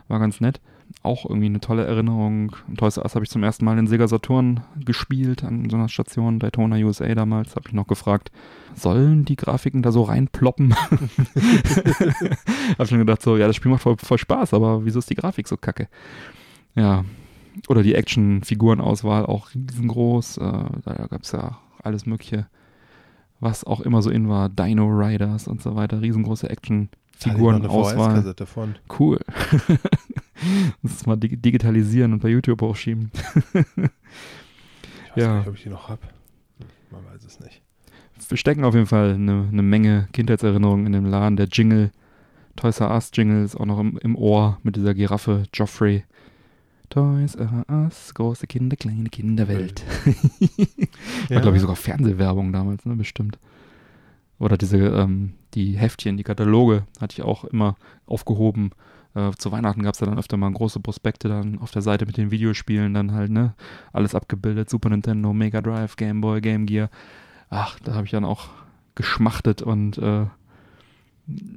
war ganz nett. Auch irgendwie eine tolle Erinnerung. Toys R Us habe ich zum ersten Mal in Sega Saturn gespielt, an so einer Station, Daytona USA damals. Habe ich noch gefragt, sollen die Grafiken da so reinploppen? habe schon gedacht, so, ja, das Spiel macht voll, voll Spaß, aber wieso ist die Grafik so kacke? Ja, oder die Action-Figurenauswahl auch riesengroß. Äh, da gab es ja alles Mögliche, was auch immer so in war. Dino Riders und so weiter. Riesengroße Action-Figurenauswahl. Cool. das ist mal dig digitalisieren und bei YouTube hochschieben. Ich weiß Ja. nicht, ob ich die noch habe. Man weiß es nicht. Wir stecken auf jeden Fall eine, eine Menge Kindheitserinnerungen in dem Laden. Der Jingle, Toys R Us Jingle ist auch noch im, im Ohr mit dieser Giraffe Joffrey, Toys R Us, große Kinder, kleine Kinderwelt. Ja. War, glaube ich, sogar Fernsehwerbung damals, ne, bestimmt. Oder diese, ähm, die Heftchen, die Kataloge hatte ich auch immer aufgehoben. Äh, zu Weihnachten gab es da dann öfter mal große Prospekte dann auf der Seite mit den Videospielen dann halt, ne? Alles abgebildet. Super Nintendo, Mega Drive, Game Boy, Game Gear. Ach, da habe ich dann auch geschmachtet und äh,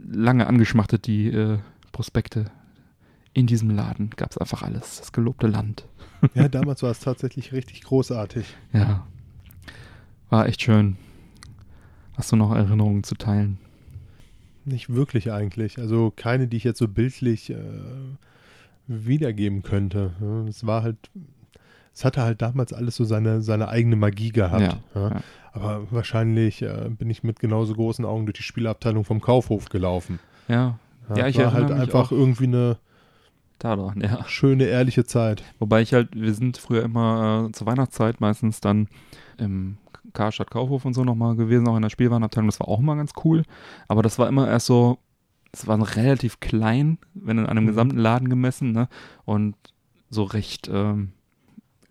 lange angeschmachtet die äh, Prospekte. In diesem Laden gab es einfach alles. Das gelobte Land. ja, damals war es tatsächlich richtig großartig. Ja. War echt schön. Hast du noch Erinnerungen zu teilen? Nicht wirklich eigentlich. Also keine, die ich jetzt so bildlich äh, wiedergeben könnte. Es war halt, es hatte halt damals alles so seine, seine eigene Magie gehabt. Ja, Ja. ja. Aber wahrscheinlich äh, bin ich mit genauso großen Augen durch die Spielabteilung vom Kaufhof gelaufen. Ja, Ja, ich war halt einfach auch. irgendwie eine daran, ja. schöne, ehrliche Zeit. Wobei ich halt, wir sind früher immer äh, zur Weihnachtszeit meistens dann im Karstadt Kaufhof und so nochmal gewesen, auch in der Spielwarenabteilung. Das war auch immer ganz cool. Aber das war immer erst so, es war relativ klein, wenn in einem Mhm. gesamten Laden gemessen, ne? Und so recht ähm,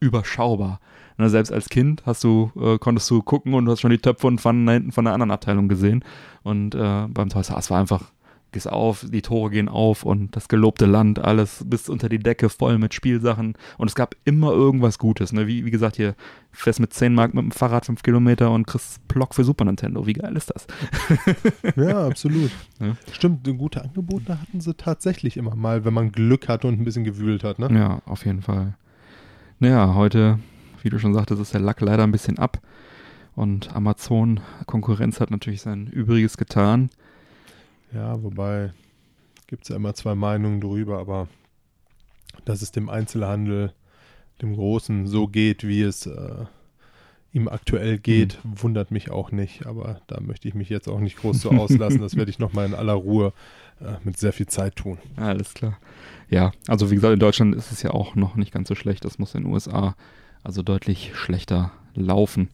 überschaubar. Ne, selbst als Kind hast du, äh, konntest du gucken und du hast schon die Töpfe und Pfannen da hinten von der anderen Abteilung gesehen. Und äh, beim Toys R war einfach, gehst auf, die Tore gehen auf und das gelobte Land, alles bis unter die Decke voll mit Spielsachen. Und es gab immer irgendwas Gutes. Ne? Wie, wie gesagt, hier fährst mit 10 Mark mit dem Fahrrad 5 Kilometer und kriegst Block für Super Nintendo. Wie geil ist das? Ja, absolut. Ja. Stimmt, gute Angebote hatten sie tatsächlich immer mal, wenn man Glück hatte und ein bisschen gewühlt hat. Ne? Ja, auf jeden Fall. Naja, heute, wie du schon sagtest, ist der Lack leider ein bisschen ab. Und Amazon Konkurrenz hat natürlich sein Übriges getan. Ja, wobei gibt es ja immer zwei Meinungen drüber, aber dass es dem Einzelhandel, dem Großen, so geht, wie es äh, ihm aktuell geht, wundert mich auch nicht. Aber da möchte ich mich jetzt auch nicht groß so auslassen. Das werde ich nochmal in aller Ruhe äh, mit sehr viel Zeit tun. Alles klar. Ja, also wie gesagt, in Deutschland ist es ja auch noch nicht ganz so schlecht. Das muss in den USA also deutlich schlechter laufen.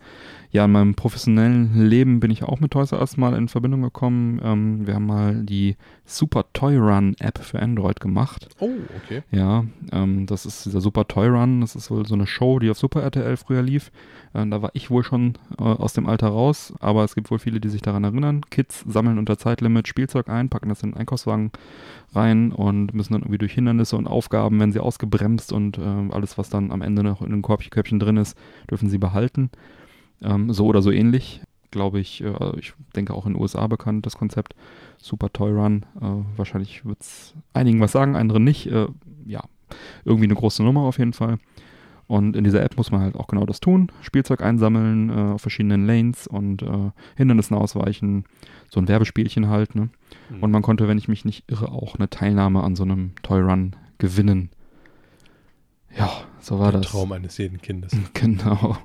Ja, in meinem professionellen Leben bin ich auch mit Toys R Us mal in Verbindung gekommen. Ähm, wir haben mal die Super Toy Run App für Android gemacht. Oh, okay. Ja, ähm, das ist dieser Super Toy Run. Das ist wohl so eine Show, die auf Super RTL früher lief. Äh, da war ich wohl schon äh, aus dem Alter raus, aber es gibt wohl viele, die sich daran erinnern. Kids sammeln unter Zeitlimit Spielzeug ein, packen das in den Einkaufswagen rein und müssen dann irgendwie durch Hindernisse und Aufgaben, werden sie ausgebremst und äh, alles, was dann am Ende noch in den Korbchen Körbchen drin ist, dürfen sie behalten. Ähm, so oder so ähnlich, glaube ich, äh, ich denke auch in den USA bekannt, das Konzept. Super Toy Run. Äh, wahrscheinlich wird es einigen was sagen, anderen nicht. Äh, ja, irgendwie eine große Nummer auf jeden Fall. Und in dieser App muss man halt auch genau das tun. Spielzeug einsammeln äh, auf verschiedenen Lanes und äh, Hindernissen ausweichen. So ein Werbespielchen halt. Ne? Und man konnte, wenn ich mich nicht irre, auch eine Teilnahme an so einem Toy Run gewinnen. Ja, so war Der das. Traum eines jeden Kindes. Genau.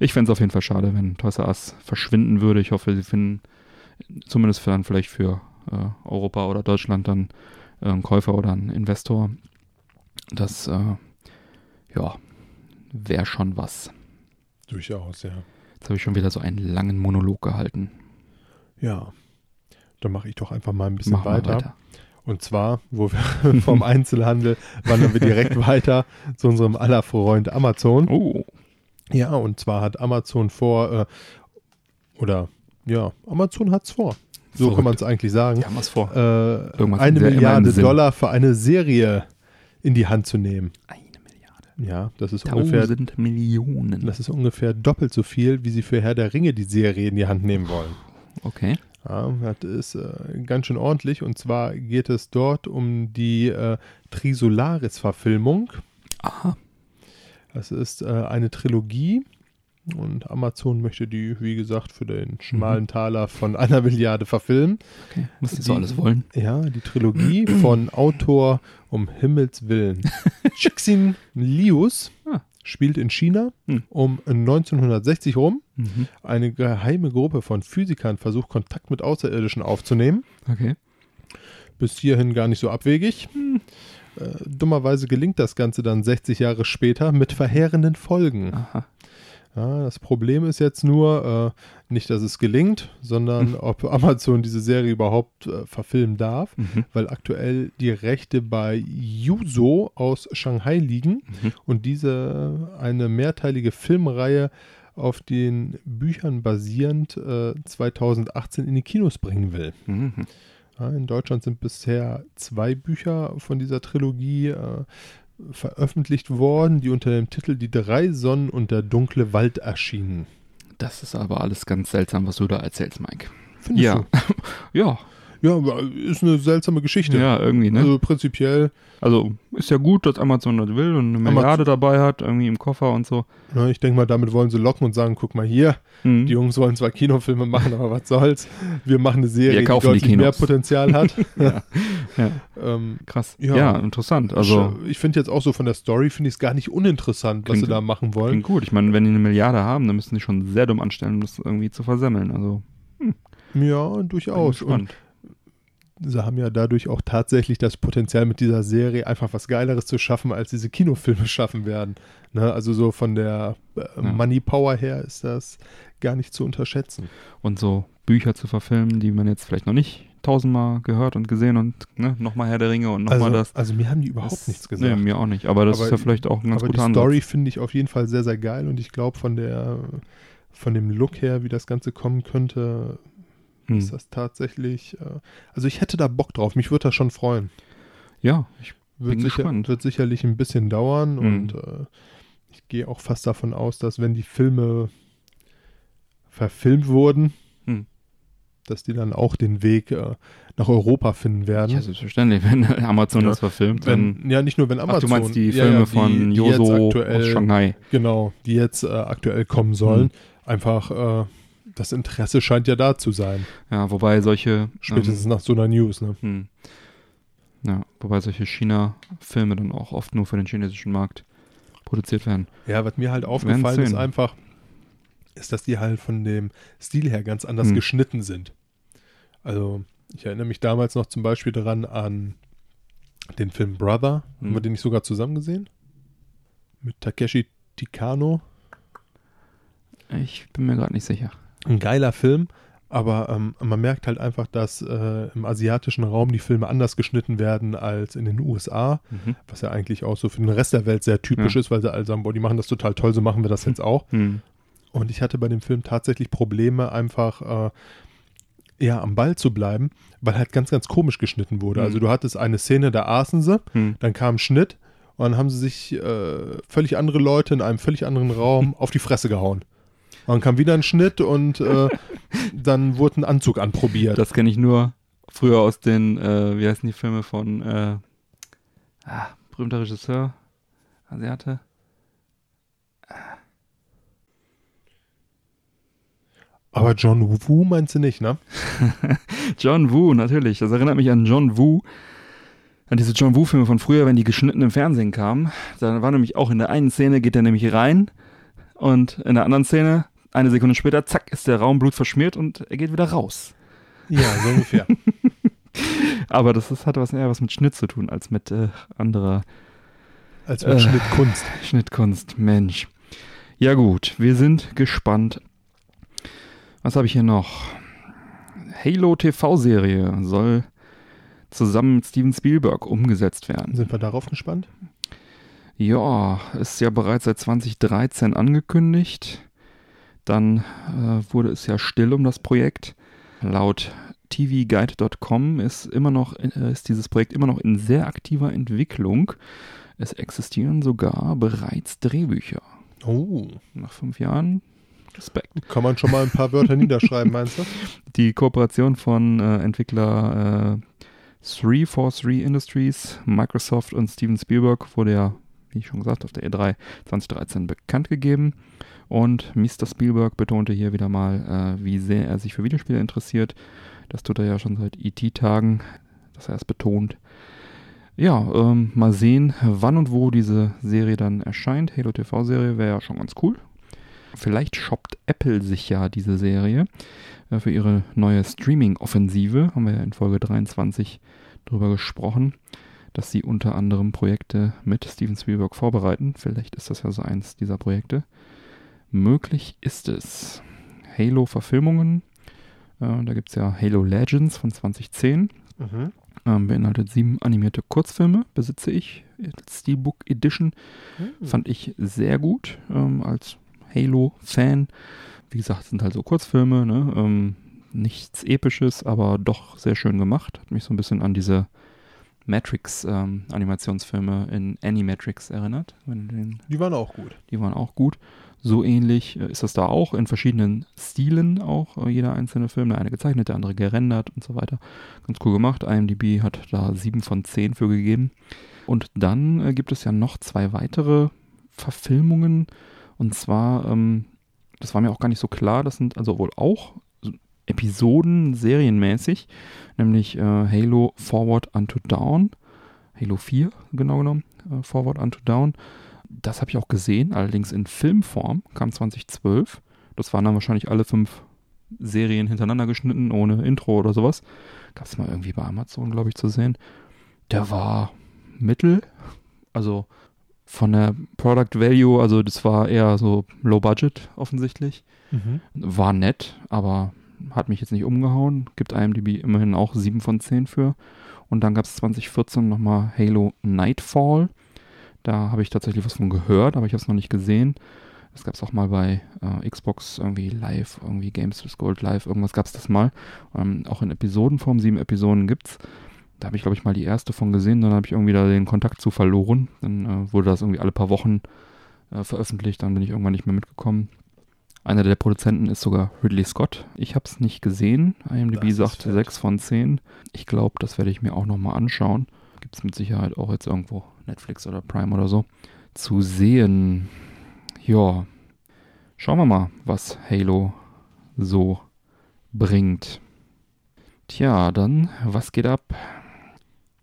Ich fände es auf jeden Fall schade, wenn Toys R Us verschwinden würde. Ich hoffe, sie finden zumindest für dann vielleicht für äh, Europa oder Deutschland dann äh, einen Käufer oder einen Investor. Das, äh, ja, wäre schon was. Durchaus, ja. Jetzt habe ich schon wieder so einen langen Monolog gehalten. Ja. Dann mache ich doch einfach mal ein bisschen wir weiter. weiter. Und zwar, wo wir vom Einzelhandel wandern wir direkt weiter zu unserem aller Freund Amazon. Oh, Ja, und zwar hat Amazon vor, äh, oder ja, Amazon hat's vor. So Verrückt. kann man es eigentlich sagen. die haben was vor. Äh, eine hat Milliarde. Dollar für eine Serie in die Hand zu nehmen. Eine Milliarde. Ja, das ist ungefähr, Tausend Millionen. das ist ungefähr doppelt so viel, wie sie für Herr der Ringe die Serie in die Hand nehmen wollen. Okay. Ja, das ist äh, ganz schön ordentlich. Und zwar geht es dort um die äh, Trisolaris-Verfilmung. Aha. Das ist äh, eine Trilogie. Und Amazon möchte die, wie gesagt, für den schmalen Taler von einer Milliarde verfilmen. Okay. Was die so alles wollen. Ja, die Trilogie von Autor um Himmels Willen. Cixin Lius Ah. spielt in China Hm. um 1960 rum. Mhm. Eine geheime Gruppe von Physikern versucht, Kontakt mit Außerirdischen aufzunehmen. Okay. Bis hierhin gar nicht so abwegig. Äh, dummerweise gelingt das Ganze dann 60 Jahre später mit verheerenden Folgen. Aha. Ja, das Problem ist jetzt nur, äh, nicht, dass es gelingt, sondern ob Amazon diese Serie überhaupt äh, verfilmen darf, Mhm. weil aktuell die Rechte bei Yuzo aus Shanghai liegen Mhm. und diese eine mehrteilige Filmreihe auf den Büchern basierend äh, 2018 in die Kinos bringen will. In Deutschland sind bisher zwei Bücher von dieser Trilogie äh, veröffentlicht worden, die unter dem Titel Die drei Sonnen und der dunkle Wald erschienen. Das ist aber alles ganz seltsam, was du da erzählst, Mike. Findest Ja. du? Ja, Ja, ist eine seltsame Geschichte. ja, irgendwie, ne? Also prinzipiell, Also ist ja gut, dass Amazon das will und eine Milliarde dabei hat, irgendwie im Koffer und so. ne, ich denke mal, damit wollen sie locken und sagen, guck mal hier, Mhm. die Jungs wollen zwar Kinofilme machen, aber was soll's. Wir machen eine Serie, die kaufen die deutlich mehr. Potenzial hat. ja. ja, ähm, krass. Ja. Ja, interessant. Also ich finde jetzt auch so von der Story, finde ich es gar nicht uninteressant, was Klingt- sie da machen wollen. klingt gut. Ich meine, wenn die eine Milliarde haben, dann müssen die schon sehr dumm anstellen, um das irgendwie zu versemmeln. Also Ja, bin durchaus. Und. Sie haben ja dadurch auch tatsächlich das Potenzial mit dieser Serie einfach was Geileres zu schaffen, als diese Kinofilme schaffen werden. Ne? Also so von der äh. Money Power her ist das gar nicht zu unterschätzen. Und so Bücher zu verfilmen, die man jetzt vielleicht noch nicht tausendmal gehört und gesehen und ne, nochmal Herr der Ringe und nochmal Also, das. also mir haben die überhaupt das, nichts gesagt. Nee, mir auch nicht. Aber das Aber- ist ja vielleicht auch ein ganz Aber die guter Story Ansatz. finde ich auf jeden Fall sehr, sehr geil und ich glaube von der von dem Look her, wie das Ganze kommen könnte, Hm. ist das tatsächlich. Äh, also ich hätte da Bock drauf. Mich würde das schon freuen. Ja, ich Wird, Bin sicher, gespannt. wird sicherlich ein bisschen dauern Mhm. und äh, ich gehe auch fast davon aus, dass wenn die Filme verfilmt wurden, Mhm. dass die dann auch den Weg äh, nach Europa finden werden. ja, selbstverständlich, wenn Amazon Ja, das verfilmt, dann. wenn, ja, nicht nur wenn Amazon. Ach, du meinst die ja, Filme ja, von die jetzt Yoso aktuell, aus Shanghai. Genau, die jetzt äh, aktuell kommen sollen. Mhm. Einfach, äh, das Interesse scheint ja da zu sein. Ja, wobei solche. Spätestens nach so einer News. Ne? Ähm, hm. Ja, wobei solche China-Filme dann auch oft nur für den chinesischen Markt produziert werden. Ja, was mir halt aufgefallen ist einfach, ist, dass die halt von dem Stil her ganz anders Hm. geschnitten sind. Also, ich erinnere mich damals noch zum Beispiel daran an den Film Brother. Hm. Haben wir den nicht sogar zusammen gesehen? Mit Takeshi Tikano. Ich bin mir gerade nicht sicher. Ein geiler Film, aber ähm, man merkt halt einfach, dass äh, im asiatischen Raum die Filme anders geschnitten werden als in den USA, Mhm. was ja eigentlich auch so für den Rest der Welt sehr typisch Ja. ist, weil sie alle sagen, boah, die machen das total toll, so machen wir das jetzt auch. Hm. Und ich hatte bei dem Film tatsächlich Probleme, einfach äh, ja, am Ball zu bleiben, weil halt ganz, ganz komisch geschnitten wurde. Mhm. Also du hattest eine Szene, da aßen sie, Hm. dann kam ein Schnitt und dann haben sie sich äh, völlig andere Leute in einem völlig anderen Raum auf die Fresse gehauen. Und dann kam wieder ein Schnitt und äh, dann wurde ein Anzug anprobiert. Das kenne ich nur früher aus den, äh, wie heißen die Filme von, äh, ah, berühmter Regisseur, Asiate. Aber John Woo meinst du nicht, ne? John Woo, natürlich. Das erinnert mich an John Woo. An diese John Woo-Filme von früher, wenn die geschnitten im Fernsehen kamen. Da war nämlich auch in der einen Szene geht er nämlich rein und in der anderen Szene, eine Sekunde später, zack, ist der Raum blutverschmiert und er geht wieder raus. Ja, so ungefähr. Aber das ist, hat was eher was mit Schnitt zu tun als mit äh, anderer Als mit Äh. Schnittkunst. Schnittkunst. Mensch. Ja gut, wir sind gespannt. Was habe ich hier noch? Halo TV-Serie soll zusammen mit Steven Spielberg umgesetzt werden. Sind wir darauf gespannt? Ja, ist ja bereits seit 2013 angekündigt. Dann äh, wurde es ja still um das Projekt. Laut tvguide.com ist immer noch äh, ist dieses Projekt immer noch in sehr aktiver Entwicklung. Es existieren sogar bereits Drehbücher. Oh, Nach fünf Jahren Respekt. kann man schon mal ein paar Wörter niederschreiben, meinst du? Die Kooperation von äh, Entwickler äh, 343 Industries, Microsoft und Steven Spielberg wurde ja, wie ich schon gesagt, auf der E E3 2013 bekannt gegeben. Und Mr. Spielberg betonte hier wieder mal, äh, wie sehr er sich für Videospiele interessiert. Das tut er ja schon seit ET-Tagen, dass er es betont. Ja, ähm, mal sehen, wann und wo diese Serie dann erscheint. Halo TV-Serie wäre ja schon ganz cool. Vielleicht shoppt Apple sich ja diese Serie äh, für ihre neue Streaming-Offensive. Haben wir ja in Folge 23 drüber gesprochen, dass sie unter anderem Projekte mit Steven Spielberg vorbereiten. Vielleicht ist das ja so eins dieser Projekte. Möglich ist es. Halo-Verfilmungen. Äh, da gibt es ja Halo Legends von 2010. Mhm. Ähm, beinhaltet sieben animierte Kurzfilme, besitze ich. Steelbook Edition. Mhm. Fand ich sehr gut ähm, als Halo-Fan. Wie gesagt, sind halt so Kurzfilme, ne? ähm, nichts Episches, aber doch sehr schön gemacht. Hat mich so ein bisschen an diese Matrix-Animationsfilme in Animatrix erinnert. Den, Die waren auch gut. die waren auch gut. So ähnlich äh, ist das da auch, in verschiedenen Stilen auch, äh, jeder einzelne Film. Der eine gezeichnet, der andere gerendert und so weiter. Ganz cool gemacht. IMDb hat da 7 von 10 für gegeben. Und dann äh, gibt es ja noch zwei weitere Verfilmungen. Und zwar, ähm, das war mir auch gar nicht so klar, das sind also wohl auch Episoden serienmäßig, nämlich äh, Halo Forward Unto Dawn, Halo 4 genau genommen, äh, Forward Unto Dawn. Das habe ich auch gesehen, allerdings in Filmform, kam 2012. Das waren dann wahrscheinlich alle fünf Serien hintereinander geschnitten, ohne Intro oder sowas. Gab es mal irgendwie bei Amazon, glaube ich, zu sehen. Der war mittel, also von der Product Value, also das war eher so Low Budget offensichtlich. Mhm. War nett, aber hat mich jetzt nicht umgehauen. Gibt IMDb immerhin auch 7 von 10 für. Und dann gab es 2014 nochmal Halo Nightfall. Da habe ich tatsächlich was von gehört, aber ich habe es noch nicht gesehen. Das gab es auch mal bei äh, Xbox irgendwie live, irgendwie Games with Gold live, irgendwas gab es das mal. Ähm, auch in Episodenform, sieben Episoden gibt's. Da habe ich, glaube ich, mal die erste von gesehen, dann habe ich irgendwie da den Kontakt zu verloren. Dann äh, wurde das irgendwie alle paar Wochen äh, veröffentlicht, dann bin ich irgendwann nicht mehr mitgekommen. Einer der Produzenten ist sogar Ridley Scott. Ich habe es nicht gesehen. IMDb Das ist sagt fett. 6 von 10. Ich glaube, das werde ich mir auch nochmal anschauen. Gibt es mit Sicherheit auch jetzt irgendwo Netflix oder Prime oder so zu sehen. Ja, schauen wir mal, was Halo so bringt. Tja, dann, was geht ab?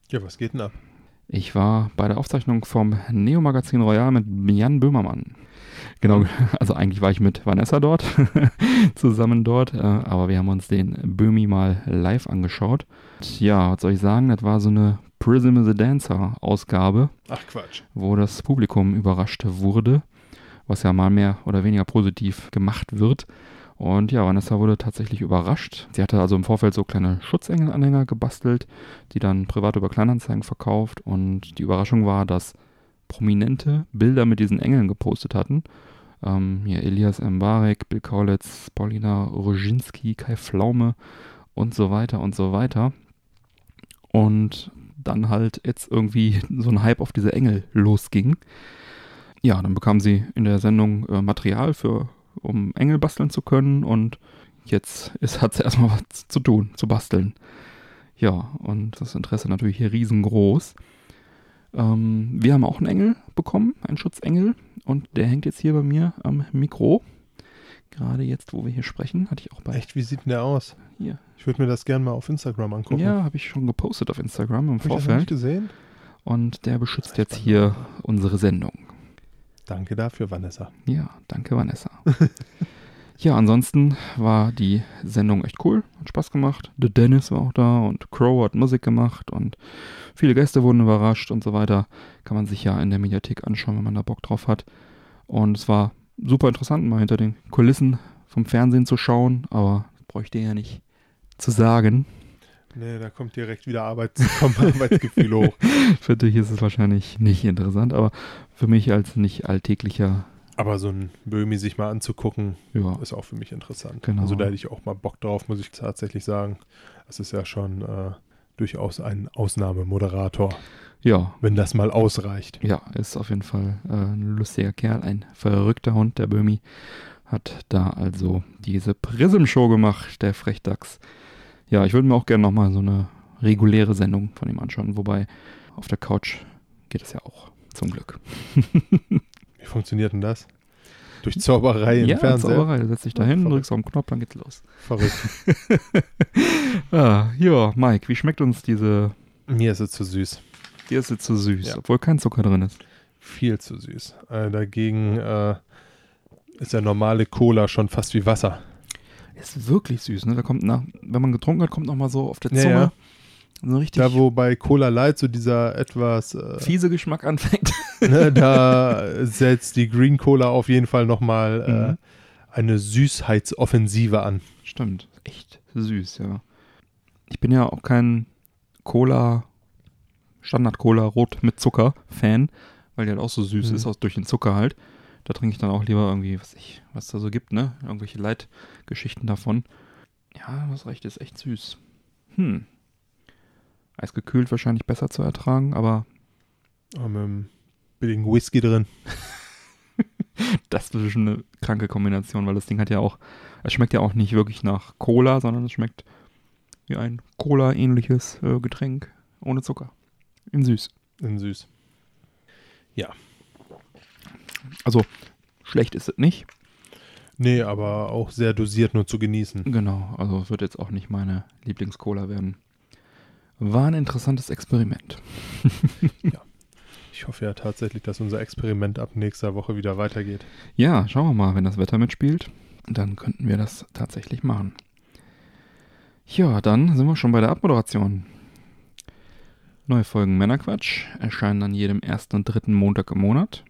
Ja, was geht denn ab? Ich war bei der Aufzeichnung vom Neo Magazin Royal mit Jan Böhmermann. Genau, also eigentlich war ich mit Vanessa dort, zusammen dort, äh, aber wir haben uns den Böhmi mal live angeschaut. Ja, was soll ich sagen, das war so eine Prism the Dancer Ausgabe, Ach Quatsch. wo das Publikum überrascht wurde, was ja mal mehr oder weniger positiv gemacht wird. Und ja, Vanessa wurde tatsächlich überrascht. Sie hatte also im Vorfeld so kleine Schutzengelanhänger gebastelt, die dann privat über Kleinanzeigen verkauft. Und die Überraschung war, dass Prominente Bilder mit diesen Engeln gepostet hatten. Ähm, hier Elias Mbarek, Bill Kaulitz, Paulina Roginski, Kai Pflaume und so weiter und so weiter. Und dann halt jetzt irgendwie so ein Hype auf diese Engel losging. Ja, dann bekam sie in der Sendung äh, Material für, um Engel basteln zu können und jetzt hat sie erstmal was zu tun, zu basteln. Ja, und das Interesse natürlich hier riesengroß. Ähm, wir haben auch einen Engel bekommen, einen Schutzengel, und der hängt jetzt hier bei mir am Mikro. Gerade jetzt, wo wir hier sprechen, hatte ich auch bei. Echt, wie sieht denn der aus? Hier. Ich würde mir das gerne mal auf Instagram angucken. Ja, habe ich schon gepostet auf Instagram im Hab ich das nicht Vorfeld. gesehen? Und der beschützt jetzt hier unsere Sendung. Danke dafür, Vanessa. Ja, danke Vanessa. ja, ansonsten war die Sendung echt cool, hat Spaß gemacht. The Dennis war auch da und Crow hat Musik gemacht und viele Gäste wurden überrascht und so weiter. Kann man sich ja in der Mediathek anschauen, wenn man da Bock drauf hat. Und es war super interessant, mal hinter den Kulissen vom Fernsehen zu schauen, aber das bräuchte ich ja nicht zu sagen. Nee, da kommt direkt wieder Arbeits kommt Arbeitsgefühl hoch. Für dich ist es wahrscheinlich nicht interessant, aber für mich als nicht alltäglicher, Aber so ein Böhmi sich mal anzugucken, ja, ist auch für mich interessant. Genau. Also da hätte ich auch mal Bock drauf, muss ich tatsächlich sagen. Das ist ja schon äh, durchaus ein Ausnahmemoderator, ja, wenn das mal ausreicht. Ja, ist auf jeden Fall äh, ein lustiger Kerl, ein verrückter Hund, der Böhmi. Hat da also diese Prism-Show gemacht, der Frechdachs. Ja, ich würde mir auch gerne nochmal so eine reguläre Sendung von ihm anschauen, wobei auf der Couch geht es ja auch, zum Glück. Wie funktioniert denn das? Durch Zauberei im ja, Fernseher? Zauberei, du setzt dich da hin, drückst auf den Knopf, dann geht's los. Verrückt. ah, ja, Mike, wie schmeckt uns diese, Mir ist es zu süß. die ist jetzt zu süß, Ja. obwohl kein Zucker drin ist. Viel zu süß. Äh, dagegen äh, ist der normale Cola schon fast wie Wasser. Ist wirklich süß, ne? Da kommt nach, wenn man getrunken hat, kommt noch mal so auf der Ja, Zunge ja. So richtig Da, wo bei Cola Light so dieser etwas äh, fiese Geschmack anfängt. ne, da setzt die Green Cola auf jeden Fall nochmal Mhm. äh, eine Süßheitsoffensive an. Stimmt. Echt süß, ja. Ich bin ja auch kein Cola, Standard-Cola rot mit Zucker-Fan, weil die halt auch so süß Mhm. ist, aus, durch den Zucker halt. Da trinke ich dann auch lieber irgendwie, was ich, was da so gibt, ne? Irgendwelche Leitgeschichten davon. Ja, was recht ist echt süß. Hm. Eisgekühlt wahrscheinlich besser zu ertragen, aber Oh, mit einem billigen Whisky drin. das ist schon eine kranke Kombination, weil das Ding hat ja auch, es schmeckt ja auch nicht wirklich nach Cola, sondern es schmeckt wie ein Cola-ähnliches äh, Getränk ohne Zucker. In süß. In süß. Also schlecht ist es nicht. Nee, aber auch sehr dosiert nur zu genießen. Genau, also wird jetzt auch nicht meine Lieblings-Cola werden. War ein interessantes Experiment. Ich hoffe ja tatsächlich, dass unser Experiment ab nächster Woche wieder weitergeht. Ja, schauen wir mal, wenn das Wetter mitspielt, dann könnten wir das tatsächlich machen. Ja, dann sind wir schon bei der Abmoderation. Neue Folgen Männerquatsch erscheinen an jedem ersten und dritten Montag im Monat.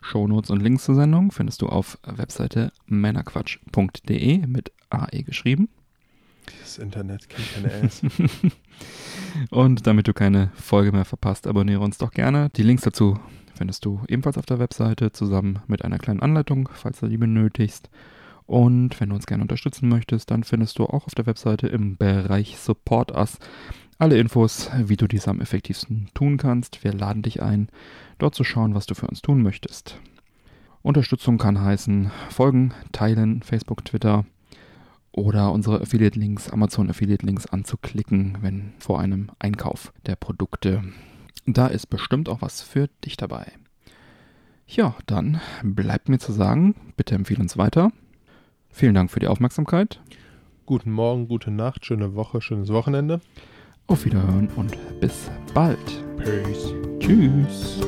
Shownotes und Links zur Sendung findest du auf Webseite männerquatsch.de mit AE geschrieben. Das Internet kennt keine S. Und damit du keine Folge mehr verpasst, abonniere uns doch gerne. Die Links dazu findest du ebenfalls auf der Webseite zusammen mit einer kleinen Anleitung, falls du die benötigst. Und wenn du uns gerne unterstützen möchtest, dann findest du auch auf der Webseite im Bereich Support Us alle Infos, wie du dies am effektivsten tun kannst. Wir laden dich ein, dort zu schauen, was du für uns tun möchtest. Unterstützung kann heißen folgen, teilen, Facebook, Twitter oder unsere Affiliate-Links, Amazon Affiliate-Links anzuklicken, wenn vor einem Einkauf der Produkte. Da ist bestimmt auch was für dich dabei. Ja, dann bleibt mir zu sagen, bitte empfehle uns weiter. Vielen Dank für die Aufmerksamkeit. Guten Morgen, gute Nacht, schöne Woche, schönes Wochenende. Auf Wiederhören und bis bald. Peace. Tschüss.